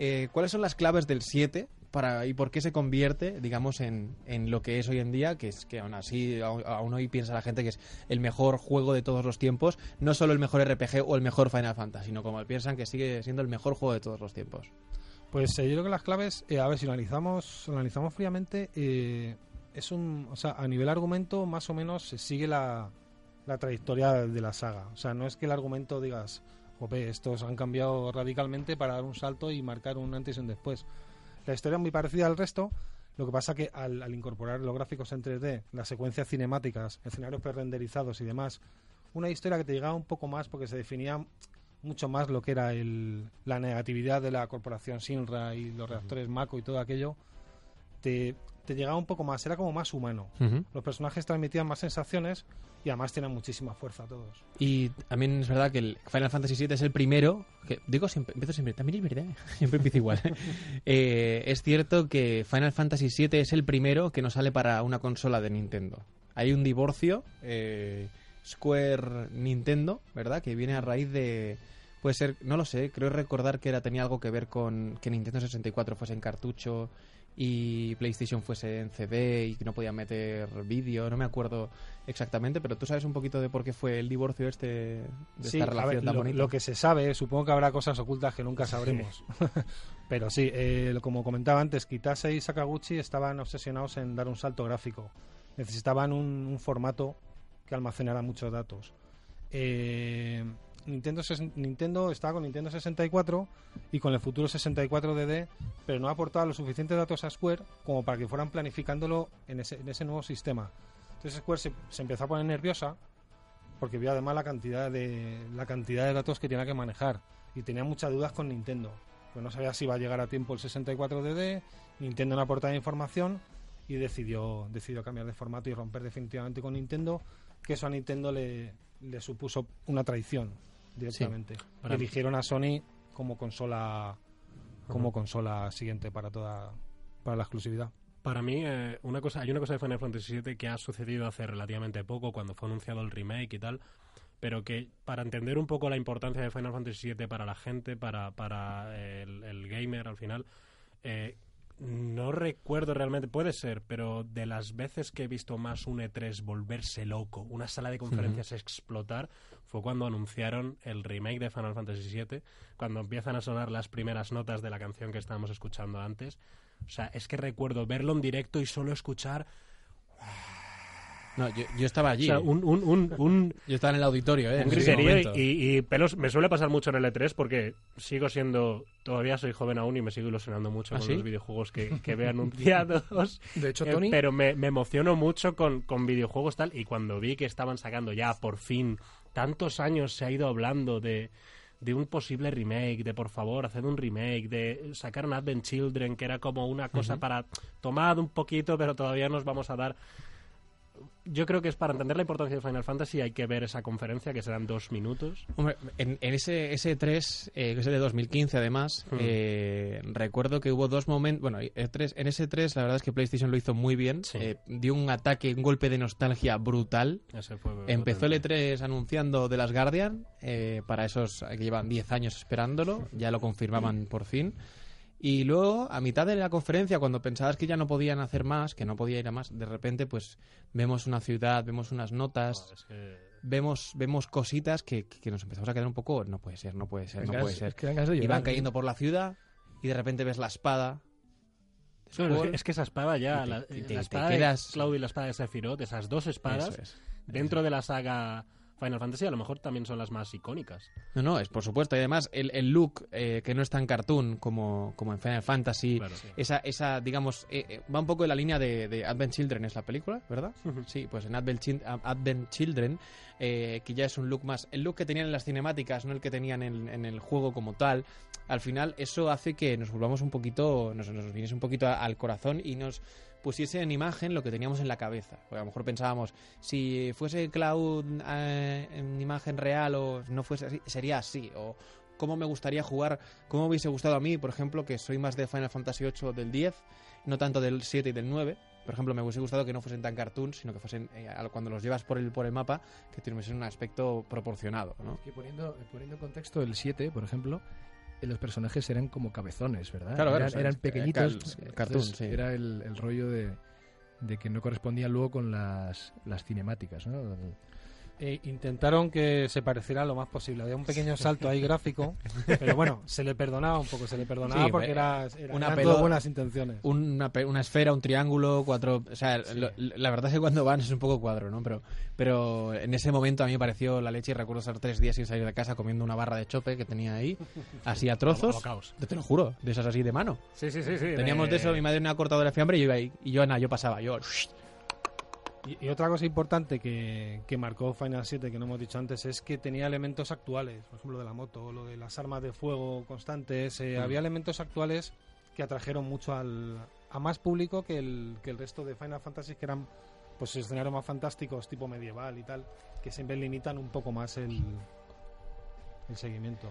Eh, ¿cuáles son las claves del 7 para, y por qué se convierte, digamos, en, en lo que es hoy en día, que es que aún así, aún, hoy piensa la gente que es el mejor juego de todos los tiempos, no solo el mejor RPG o el mejor Final Fantasy, sino como piensan que sigue siendo el mejor juego de todos los tiempos. Pues eh, yo creo que las claves, eh, a ver, si lo analizamos, analizamos fríamente, eh, es un, o sea, a nivel argumento más o menos sigue la, la trayectoria de la saga. O sea, no es que el argumento digas, jope, estos han cambiado radicalmente para dar un salto y marcar un antes y un después. La historia es muy parecida al resto, lo que pasa que al, al incorporar los gráficos en 3D, las secuencias cinemáticas, escenarios pre-renderizados y demás, una historia que te llegaba un poco más porque se definía mucho más lo que era el, la negatividad de la corporación Sinra y los reactores Mako y todo aquello, te, te llegaba un poco más, era como más humano. Los personajes transmitían más sensaciones y además tenían muchísima fuerza todos. Y también es verdad que el Final Fantasy VII es el primero, que digo siempre, empiezo siempre, también es verdad, siempre empiezo igual. Eh, es cierto que Final Fantasy VII es el primero que no sale para una consola de Nintendo. Hay un divorcio, eh, Square Nintendo, ¿verdad? Que viene a raíz de... Puede ser, no lo sé, creo recordar que era, tenía algo que ver con que Nintendo 64 fuese en cartucho y PlayStation fuese en CD y que no podía meter vídeo, no me acuerdo exactamente, pero tú sabes un poquito de por qué fue el divorcio este de Sí, esta relación ver, tan lo, bonita. lo que se sabe, supongo que habrá cosas ocultas que nunca sabremos. Pero sí, eh, como comentaba antes, Kitase y Sakaguchi estaban obsesionados en dar un salto gráfico. Necesitaban un, un formato que almacenara muchos datos. Eh, Nintendo, Nintendo estaba con Nintendo 64 y con el futuro 64 DD, pero no aportaba los suficientes datos a Square como para que fueran planificándolo en ese, en ese nuevo sistema. Entonces Square se, empezó a poner nerviosa porque vio además la cantidad de la cantidad de datos que tenía que manejar y tenía muchas dudas con Nintendo. Pues no sabía si iba a llegar a tiempo el 64 DD, Nintendo no aportaba información y decidió decidió cambiar de formato y romper definitivamente con Nintendo, que eso a Nintendo le, le supuso una traición directamente. Para- Eligieron a Sony como consola como consola siguiente para toda para la exclusividad. Para mí, eh, una cosa, hay una cosa de Final Fantasy VII que ha sucedido hace relativamente poco, cuando fue anunciado el remake y tal, pero que para entender un poco la importancia de Final Fantasy VII para la gente, para, para el, el gamer al final, eh, no recuerdo realmente, puede ser, pero de las veces que he visto más un E3 volverse loco, una sala de conferencias explotar, fue cuando anunciaron el remake de Final Fantasy VII, cuando empiezan a sonar las primeras notas de la canción que estábamos escuchando antes. O sea, es que recuerdo verlo en directo y solo escuchar No, yo, yo estaba allí. o sea, ¿eh? un, un, un, un- Yo estaba en el auditorio, ¿eh? un griterío y, y pelos. Me suele pasar mucho en el E3 porque sigo siendo. Todavía soy joven aún y me sigo ilusionando mucho ¿Ah, con sí? los videojuegos que, que veo anunciados. De hecho, Eh, Tony- pero me, me emociono mucho con, con videojuegos tal. Y cuando vi que estaban sacando ya por fin. Tantos años se ha ido hablando de. De un posible remake, de por favor, hacer un remake, de sacar un Advent Children, que era como una cosa para tomar un poquito, pero todavía nos vamos a dar yo creo que es para entender la importancia de Final Fantasy hay que ver esa conferencia que serán dos minutos. Hombre, en, en ese, ese 3, eh, que es el de 2015 además, Hmm. eh, recuerdo que hubo dos momentos... Bueno, 3, en ese 3 la verdad es que PlayStation lo hizo muy bien. eh, dio un ataque, un golpe de nostalgia brutal. Ese fue Empezó el E3 anunciando The Last Guardian, eh, para esos que llevan 10 años esperándolo, ya lo confirmaban por fin. Y luego, a mitad de la conferencia, cuando pensabas que ya no podían hacer más, que no podía ir a más, de repente, pues vemos una ciudad, vemos unas notas, vemos, vemos cositas que, que nos empezamos a quedar un poco, no puede ser, no puede ser, no puede ser. y van cayendo ¿eh? por la ciudad y de repente ves la espada. No, es, que, es que esa espada ya, te- la, y te- la te espada quedas- de Cloud y la espada de Sephiroth, esas dos espadas, es, dentro de la saga Final Fantasy, a lo mejor también son las más icónicas. No, no, es por supuesto. Y además, el, el look eh, que no es tan cartoon como, como en Final Fantasy, Claro, sí. esa, esa, digamos, eh, eh, va un poco en la línea de, de Advent Children, es la película, ¿verdad? Sí, pues en Advent, Advent Children, eh, que ya es un look más. El look que tenían en las cinemáticas, no el que tenían en, en el juego como tal. Al final, eso hace que nos volvamos un poquito, nos, nos viniese un poquito al corazón y nos pusiese en imagen lo que teníamos en la cabeza. Porque a lo mejor pensábamos, si fuese Cloud eh, en imagen real o no fuese así, sería así. O cómo me gustaría jugar, cómo me hubiese gustado a mí, por ejemplo, que soy más de Final Fantasy VIII del 10, no tanto del 7 y del 9. Por ejemplo, me hubiese gustado que no fuesen tan cartoons, sino que fuesen, eh, cuando los llevas por el, por el mapa, que tuviesen un aspecto proporcionado, ¿no? Que poniendo, poniendo en contexto el 7, por ejemplo, los personajes eran como cabezones, ¿verdad? Claro, eran, eran eh, pequeñitos. cal- cartoon, sí. Era el, el rollo de, de que no correspondía luego con las, las cinemáticas, ¿no? Eh, intentaron que se pareciera lo más posible. Había un pequeño salto ahí gráfico, pero bueno, se le perdonaba un poco, se le perdonaba Sí, porque era, era una eran pelo- todo buenas intenciones. Una, una esfera, un triángulo, cuatro... O sea, lo- la verdad es que cuando van es un poco cuadro, ¿no? Pero, pero en ese momento a mí me pareció la leche y recuerdo estar tres días sin salir de casa comiendo una barra de chope que tenía ahí, así a trozos. Te lo juro, de esas así de mano. Sí, sí, sí. sí Teníamos de eso, mi madre una cortadora de fiambre y yo iba ahí. Y yo, nada, yo pasaba, yo... Y, y otra cosa importante que, que marcó Final 7, que no hemos dicho antes, es que tenía elementos actuales, por ejemplo, lo de la moto, lo de las armas de fuego constantes. eh, Mm. Había elementos actuales que atrajeron mucho al, a más público que el, que el resto de Final Fantasy, que eran pues escenarios más fantásticos, tipo medieval y tal, que siempre limitan un poco más el, el seguimiento.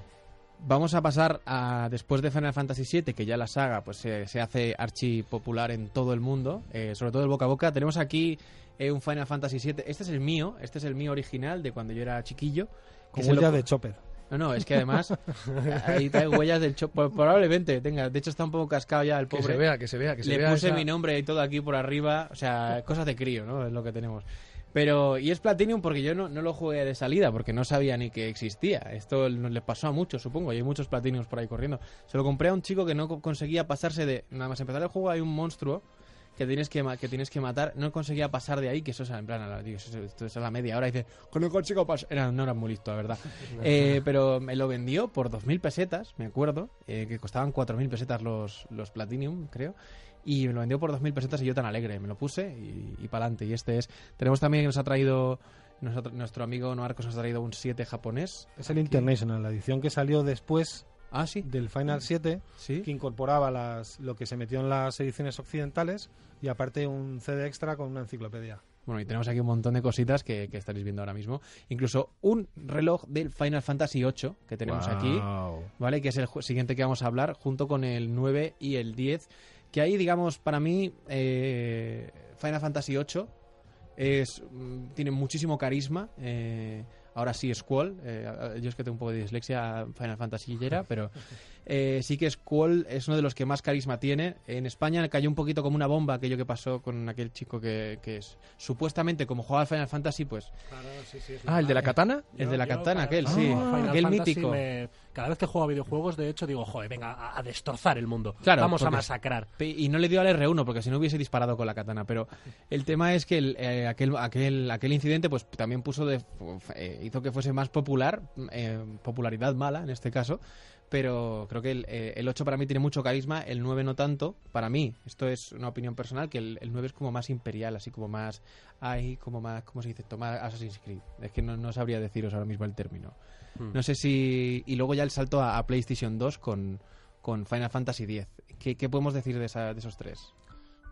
Vamos a pasar a después de Final Fantasy VII, que ya la saga pues se, se hace archi popular en todo el mundo, eh, sobre todo el boca a boca. Tenemos aquí eh, un Final Fantasy VII. Este es el mío, este es el mío original de cuando yo era chiquillo. que Con lo- huella de chopper. No, no, es que además ahí hay huellas del chop. Probablemente tenga. De hecho está un poco cascado ya el Que pobre. se vea, que se vea, que se Le vea puse esa- mi nombre y todo aquí por arriba. O sea, cosas de crío, ¿no? Es lo que tenemos. Pero, y es Platinum porque yo no, no lo jugué de salida, porque no sabía ni que existía. Esto nos le pasó a muchos, supongo, y hay muchos Platinums por ahí corriendo. Se lo compré a un chico que no co- conseguía pasarse de... Nada más empezar el juego hay un monstruo que tienes que, que tienes que matar. No conseguía pasar de ahí, que eso es en plan, a la- digo, eso, es- esto es a la media hora. Y dice, que no consigo pasar... Era, no era muy listo, la verdad. Eh, pero me lo vendió por 2.000 pesetas, me acuerdo, eh, que costaban 4.000 pesetas los, los Platinum, creo. Y me lo vendió por 2.000 pesetas y yo tan alegre. Me lo puse y, y para adelante. Y este es... Tenemos también que nos ha traído... nos ha tra- nuestro amigo Noarcos nos ha traído un 7 japonés. Es el International, la edición que salió después Ah, sí. del Final 7, Sí. que incorporaba las, lo que se metió en las ediciones occidentales y aparte un CD extra con una enciclopedia. Bueno, y tenemos aquí un montón de cositas que, que estaréis viendo ahora mismo. Incluso un reloj del Final Fantasy VIII que tenemos aquí. ¿vale? Que es el siguiente que vamos a hablar, junto con el 9 y el 10. Que ahí, digamos, para mí, eh, Final Fantasy VIII es, mm, tiene muchísimo carisma. eh, ahora sí, Squall. eh, yo es que tengo un poco de dislexia Final Fantasy era, pero eh, sí que Squall es uno de los que más carisma tiene. En España cayó un poquito como una bomba aquello que pasó con aquel chico que, que es supuestamente como jugaba al Final Fantasy, pues Ah, ¿el de la katana? el de la katana, aquel, sí, aquel Fantasy mítico. me- cada vez que juego a videojuegos, de hecho, digo, joder, venga, a, a destrozar el mundo. Claro, Vamos a masacrar. Y no le dio al R1 porque si no hubiese disparado con la katana. Pero el tema es que el, eh, aquel, aquel, aquel incidente pues también puso de, eh, hizo que fuese más popular, eh, popularidad mala en este caso. Pero creo que el, eh, el 8 para mí tiene mucho carisma, el 9 no tanto. Para mí, esto es una opinión personal, que el, el 9 es como más imperial, así como más... Ay, como más... ¿Cómo se dice? Toma Assassin's Creed. Es que no, no sabría deciros ahora mismo el término. Hmm. No sé si... Y luego ya el salto a, a PlayStation 2 con, con Final Fantasy X. ¿Qué, qué podemos decir de, esa- de esos tres?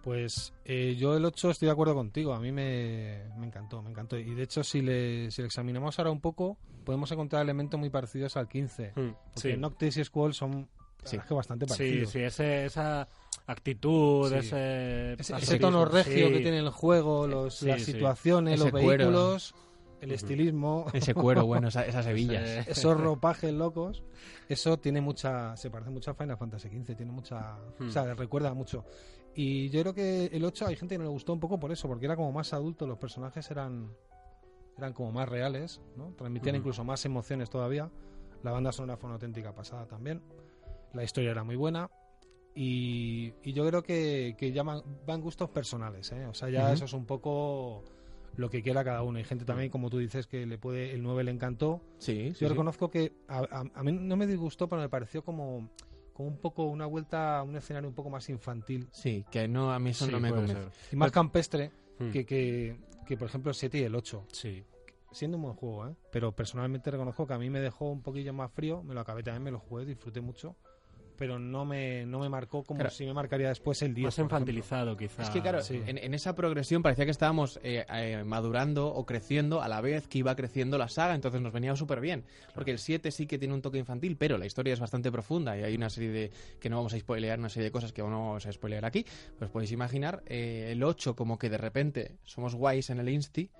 Pues eh, yo el 8 estoy de acuerdo contigo, a mí me, me encantó, me encantó. Y de hecho, si le, si le examinamos ahora un poco, podemos encontrar elementos muy parecidos al 15. Mm, porque sí. Noctis y Squall son es que bastante Sí, parecidos. sí, ese- esa actitud, Sí. ese... Ese, tono regio sí. que tiene el juego, los, Sí, las sí. situaciones, Ese los cuero. El estilismo. Ese cuero, bueno, esa- esas hebillas. Esos ropajes locos. Eso tiene mucha. Se parece mucho a Final Fantasy XV. Tiene mucha. Hmm. O sea, recuerda mucho. Y yo creo que el 8 hay gente que no le gustó un poco por eso, porque era como más adulto, los personajes eran. Eran como más reales, ¿no? Transmitían incluso más emociones todavía. La banda sonora fue una auténtica pasada también. La historia era muy buena. Y, y yo creo que, que ya van, van gustos personales, ¿eh? O sea, ya eso es un poco lo que quiera cada uno. Hay gente también, como tú dices, que le puede el 9 le encantó. Sí, sí, Yo sí. reconozco que a, a- a mí no me disgustó, pero me pareció como, como un poco una vuelta a un escenario un poco más infantil. Sí, que no, a mí eso Sí, no me convence. Y más campestre Hmm. que, que, que, por ejemplo, el 7 y el 8. Sí. Siendo un buen juego, ¿eh? Pero personalmente reconozco que a mí me dejó un poquillo más frío. Me lo acabé también, me lo jugué, disfruté mucho. Pero no me, no me marcó como Claro. si me marcaría después el 10. Más infantilizado, quizá. Es que claro, Sí. en, en esa progresión parecía que estábamos eh, eh, madurando o creciendo a la vez que iba creciendo la saga, entonces nos venía súper bien. Porque el 7 sí que tiene un toque infantil, pero la historia es bastante profunda y hay una serie de... que no vamos a spoilear, una serie de cosas que no vamos a spoilear aquí. Pues podéis imaginar, eh, el 8 como que de repente somos guays en el Insti,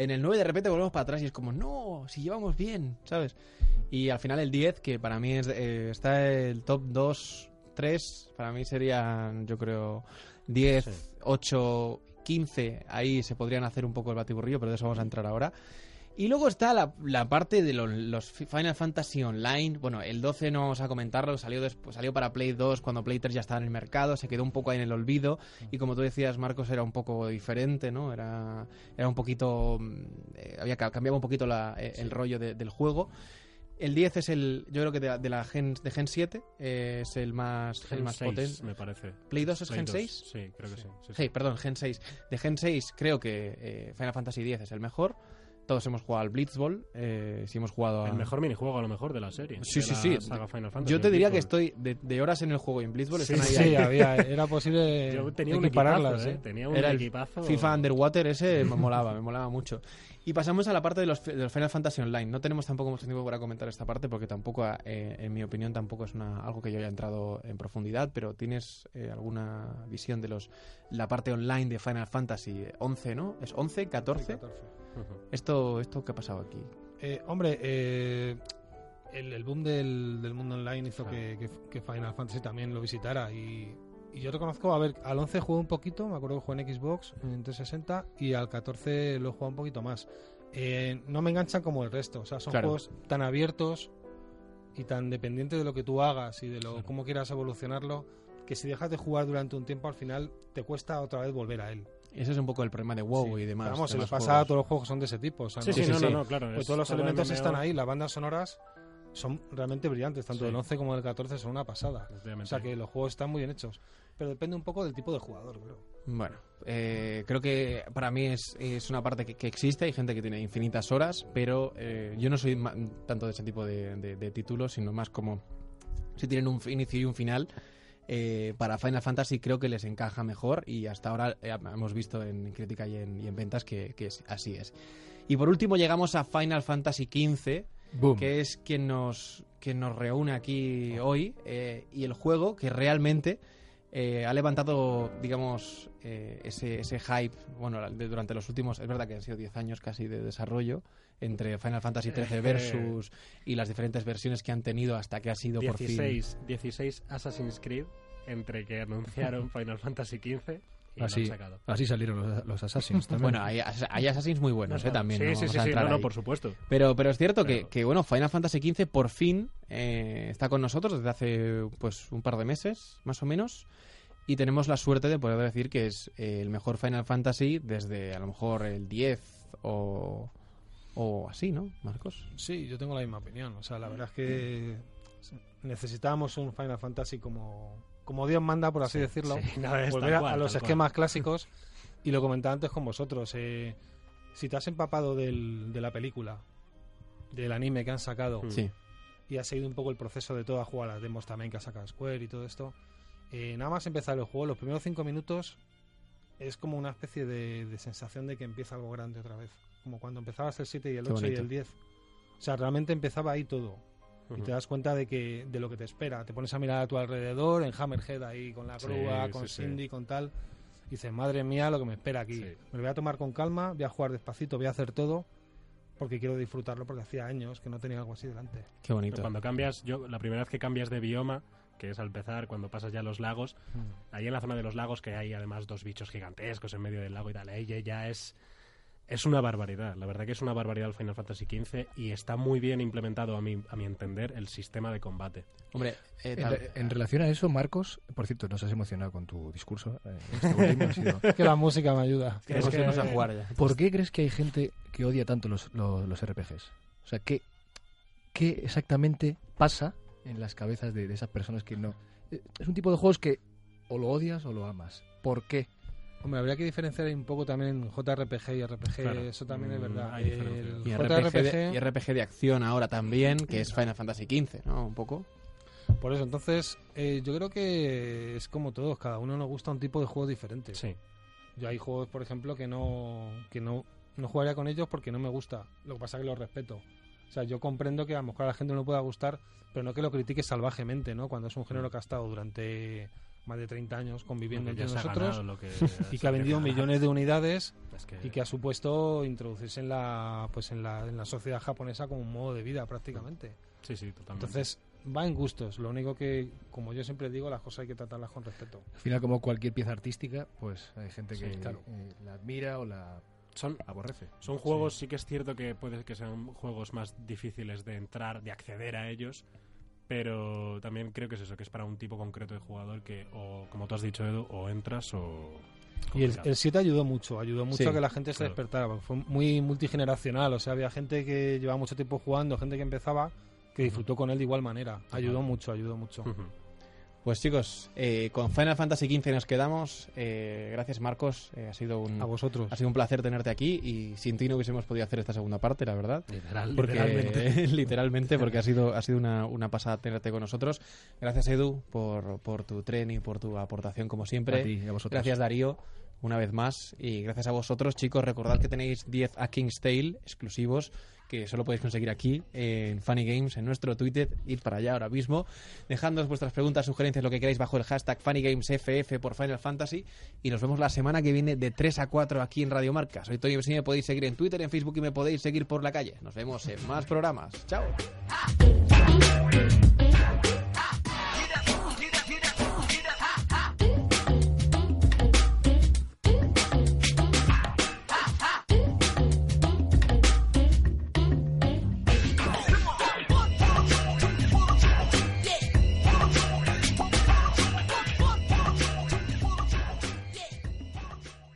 en el 9 de repente volvemos para atrás y es como, no, si llevamos bien, ¿sabes? Y al final el 10, que para mí es, eh, está el top 2, 3, para mí serían, yo creo, 10, 8, 15, ahí se podrían hacer un poco el batiburrillo, pero de eso vamos a entrar ahora. Y luego está la, la parte de lo- los Final Fantasy Online. Bueno, el 12 no vamos a comentarlo, salió, después, salió para Play 2 cuando Play 3 ya estaba en el mercado, se quedó un poco ahí en el olvido. Y como tú decías, Marcos, era un poco diferente, ¿no? Era, era un poquito. mm, eh, había ca- cambiado un poquito la- eh, el rollo de- del juego. El 10 es el, yo creo que de, la- de la Gen, de Gen 7 eh, es el más, el Gen más 6, potente. me parece. ¿Play 2 es Play Gen 2, 6? Sí, creo que sí. sí, sí. Sí, perdón, Gen 6. De Gen 6 creo que eh, Final Fantasy X es el mejor. Todos hemos jugado al Blitzball. Eh, si hemos jugado a... El mejor minijuego a lo mejor de la serie. Sí, de sí, la sí. saga Final Fantasy, Yo te diría que Blitzball. estoy de, de horas en el juego y en Blitzball Sí, están ahí. Sí, ahí. había, era posible Yo tenía un equipazo, ¿eh? ¿eh? Tenía un Era el equipazo. FIFA Underwater ese me molaba, me molaba mucho. Y pasamos a la parte de los, de los Final Fantasy Online. No tenemos tampoco mucho tiempo para comentar esta parte porque tampoco, eh, en mi opinión, tampoco es una, algo que yo haya entrado en profundidad, pero ¿tienes eh, alguna visión de los la parte online de Final Fantasy 11, no? ¿Es 11, 14? Ujú. ¿Esto, esto qué ha pasado aquí? Eh, hombre, eh, el, el boom del, del mundo online hizo que, que- que Final Fantasy también lo visitara. Y, y yo reconozco, a ver, al 11 jugué un poquito, me acuerdo que jugué en Xbox, en 360, y al 14 lo he jugado un poquito más. Eh, no me enganchan como el resto, o sea, son Claro. juegos tan abiertos y tan dependientes de lo que tú hagas y de lo cómo quieras evolucionarlo, que si dejas de jugar durante un tiempo, al final te cuesta otra vez volver a él. Ese es un poco el problema de WoW Sí. y demás. Vamos, se demás les pasa juegos. a todos los juegos son de ese tipo. O sea, Sí, no- sí, sí, no, sí. no, no, claro. pues es todos los todo elementos MMO, están ahí, las bandas sonoras son realmente brillantes, tanto Sí. del 11 como del 14 son una pasada. O sea que los juegos están muy bien hechos, pero depende un poco del tipo de jugador, creo. Bueno, eh, creo que para mí es, es una parte que, que existe, hay gente que tiene infinitas horas, pero eh, yo no soy ma- tanto de ese tipo de, de- de títulos, sino más como si tienen un inicio y un final. Eh, para Final Fantasy creo que les encaja mejor y hasta ahora eh, hemos visto en crítica y en, y en ventas que, que es- así es. Y por último llegamos a Final Fantasy XV, Boom. que es quien nos, quien nos reúne aquí hoy eh, y el juego que realmente eh, ha levantado, digamos, eh, ese, ese hype, bueno, de- durante los últimos, es verdad que han sido 10 años casi de desarrollo entre Final Fantasy XIII Eh, versus y las diferentes versiones que han tenido hasta que ha sido por fin. 16, 16 Assassin's Creed entre que anunciaron Final Fantasy XV y lo Así, han sacado. así salieron los, los Assassins también. Bueno, hay, hay Assassins muy buenos, eh, también. Sí, no sí, vamos sí, a sí, entrar no, no, ahí. por supuesto. Pero, pero es cierto que, que, bueno, Final Fantasy XV por fin eh, está con nosotros desde hace pues un par de meses, más o menos. Y tenemos la suerte de poder decir que es eh, el mejor Final Fantasy desde a lo mejor el 10 o, o así, ¿no, Marcos? Sí, yo tengo la misma opinión. O sea, la verdad es que necesitábamos un Final Fantasy como, como Dios manda, por así decirlo. sí, no, Volver a- cual, a los esquemas clásicos. Y lo comentaba antes con vosotros. eh, si te has empapado del- de la película, del anime que han sacado. Sí. y has seguido un poco el proceso de toda jugar las demos también que ha sacado Square y todo esto, Eh, nada más empezar el juego, los primeros cinco minutos es como una especie de, de sensación de que empieza algo grande otra vez. Como cuando empezabas el 7 y el Qué 8 y el 10. O sea, realmente empezaba ahí todo. Y te das cuenta de que de lo que te espera. Te pones a mirar a tu alrededor, en Hammerhead ahí con la grúa, sí, con sí. Cindy, con tal. Y dices, madre mía, lo que me espera aquí. Me lo voy a tomar con calma, voy a jugar despacito, voy a hacer todo. Porque quiero disfrutarlo, porque hacía años que no tenía algo así delante. Qué bonito. Cuando cambias, yo la primera vez que cambias de bioma, que es al empezar cuando pasas ya a los lagos, Mm. ahí en la zona de los lagos que hay además dos bichos gigantescos en medio del lago y tal, ahí ya- es es una barbaridad. La verdad que es una barbaridad el Final Fantasy XV y está muy bien implementado a mi a mi entender el sistema de combate. Hombre, eh, En, tal- re- en relación a eso, Marcos, por cierto, nos has emocionado con tu discurso. eh, este último ha sido- Que la música me ayuda. Es que- irnos a jugar ya. ¿Por qué crees que hay gente que odia tanto los, los, los RPGs? O sea, ¿qué, ¿qué exactamente pasa en las cabezas de, de esas personas que no... eh, Es un tipo de juegos que o lo odias o lo amas. ¿Por qué? Hombre, habría que diferenciar un poco también JRPG y RPG, Claro. eso también es Mm, verdad. El y JRPG, de, y RPG de acción ahora también, que es Final Fantasy XV, ¿no? Un poco. por eso, entonces, eh, yo creo que es como todos, cada uno nos gusta un tipo de juego diferente. Sí. Yo hay juegos, por ejemplo, que no que no, no jugaría con ellos porque no me gusta. Lo que pasa es que los respeto. O sea, yo comprendo que a lo mejor a la gente no le pueda gustar, pero no que lo critique salvajemente, ¿no? Cuando es un género que ha estado durante más de 30 años conviviendo entre nosotros lo que y que ha vendido millones de unidades Es que- y que ha supuesto introducirse en la pues en la, en la sociedad japonesa como un modo de vida prácticamente. Sí, sí, totalmente. Entonces, va en gustos. Lo único que, como yo siempre digo, las cosas hay que tratarlas con respeto. Al final, como cualquier pieza artística, pues hay gente que Sí, claro. eh, la admira o la son aborrece. Son juegos, sí. que es cierto que puede que sean juegos más difíciles de entrar, de acceder a ellos, pero también creo que es eso, que es para un tipo concreto de jugador que, o como tú has dicho, Edu, o entras o... Y el, el 7 ayudó mucho, ayudó mucho Sí, a que la gente se claro. despertara. Fue muy multigeneracional, o sea, había gente que llevaba mucho tiempo jugando, gente que empezaba, que disfrutó con él de igual manera. Ayudó mucho, ayudó mucho. Pues chicos, eh, con Final Fantasy XV nos quedamos. Eh, gracias Marcos, eh, ha sido un A vosotros. ha sido un placer tenerte aquí y sin ti no hubiésemos podido hacer esta segunda parte, la verdad. Literal, Porque, literalmente. literalmente, porque ha sido, ha sido una, una pasada tenerte con nosotros. Gracias Edu por, por tu tren y por tu aportación como siempre. A ti y a vosotros. Gracias Darío, una vez más. Y gracias a vosotros, chicos. Recordad que tenéis 10 a King's Tale exclusivos que solo podéis conseguir aquí en Funny Games, en nuestro Twitter. Id para allá ahora mismo. Dejadnos vuestras preguntas, sugerencias, lo que queráis bajo el hashtag FunnyGamesFF por Final Fantasy. Y nos vemos la semana que viene de 3 a 4 aquí en Radio Marca. Soy Tony Besini, me podéis seguir en Twitter, en Facebook y me podéis seguir por la calle. Nos vemos en más programas. Chao.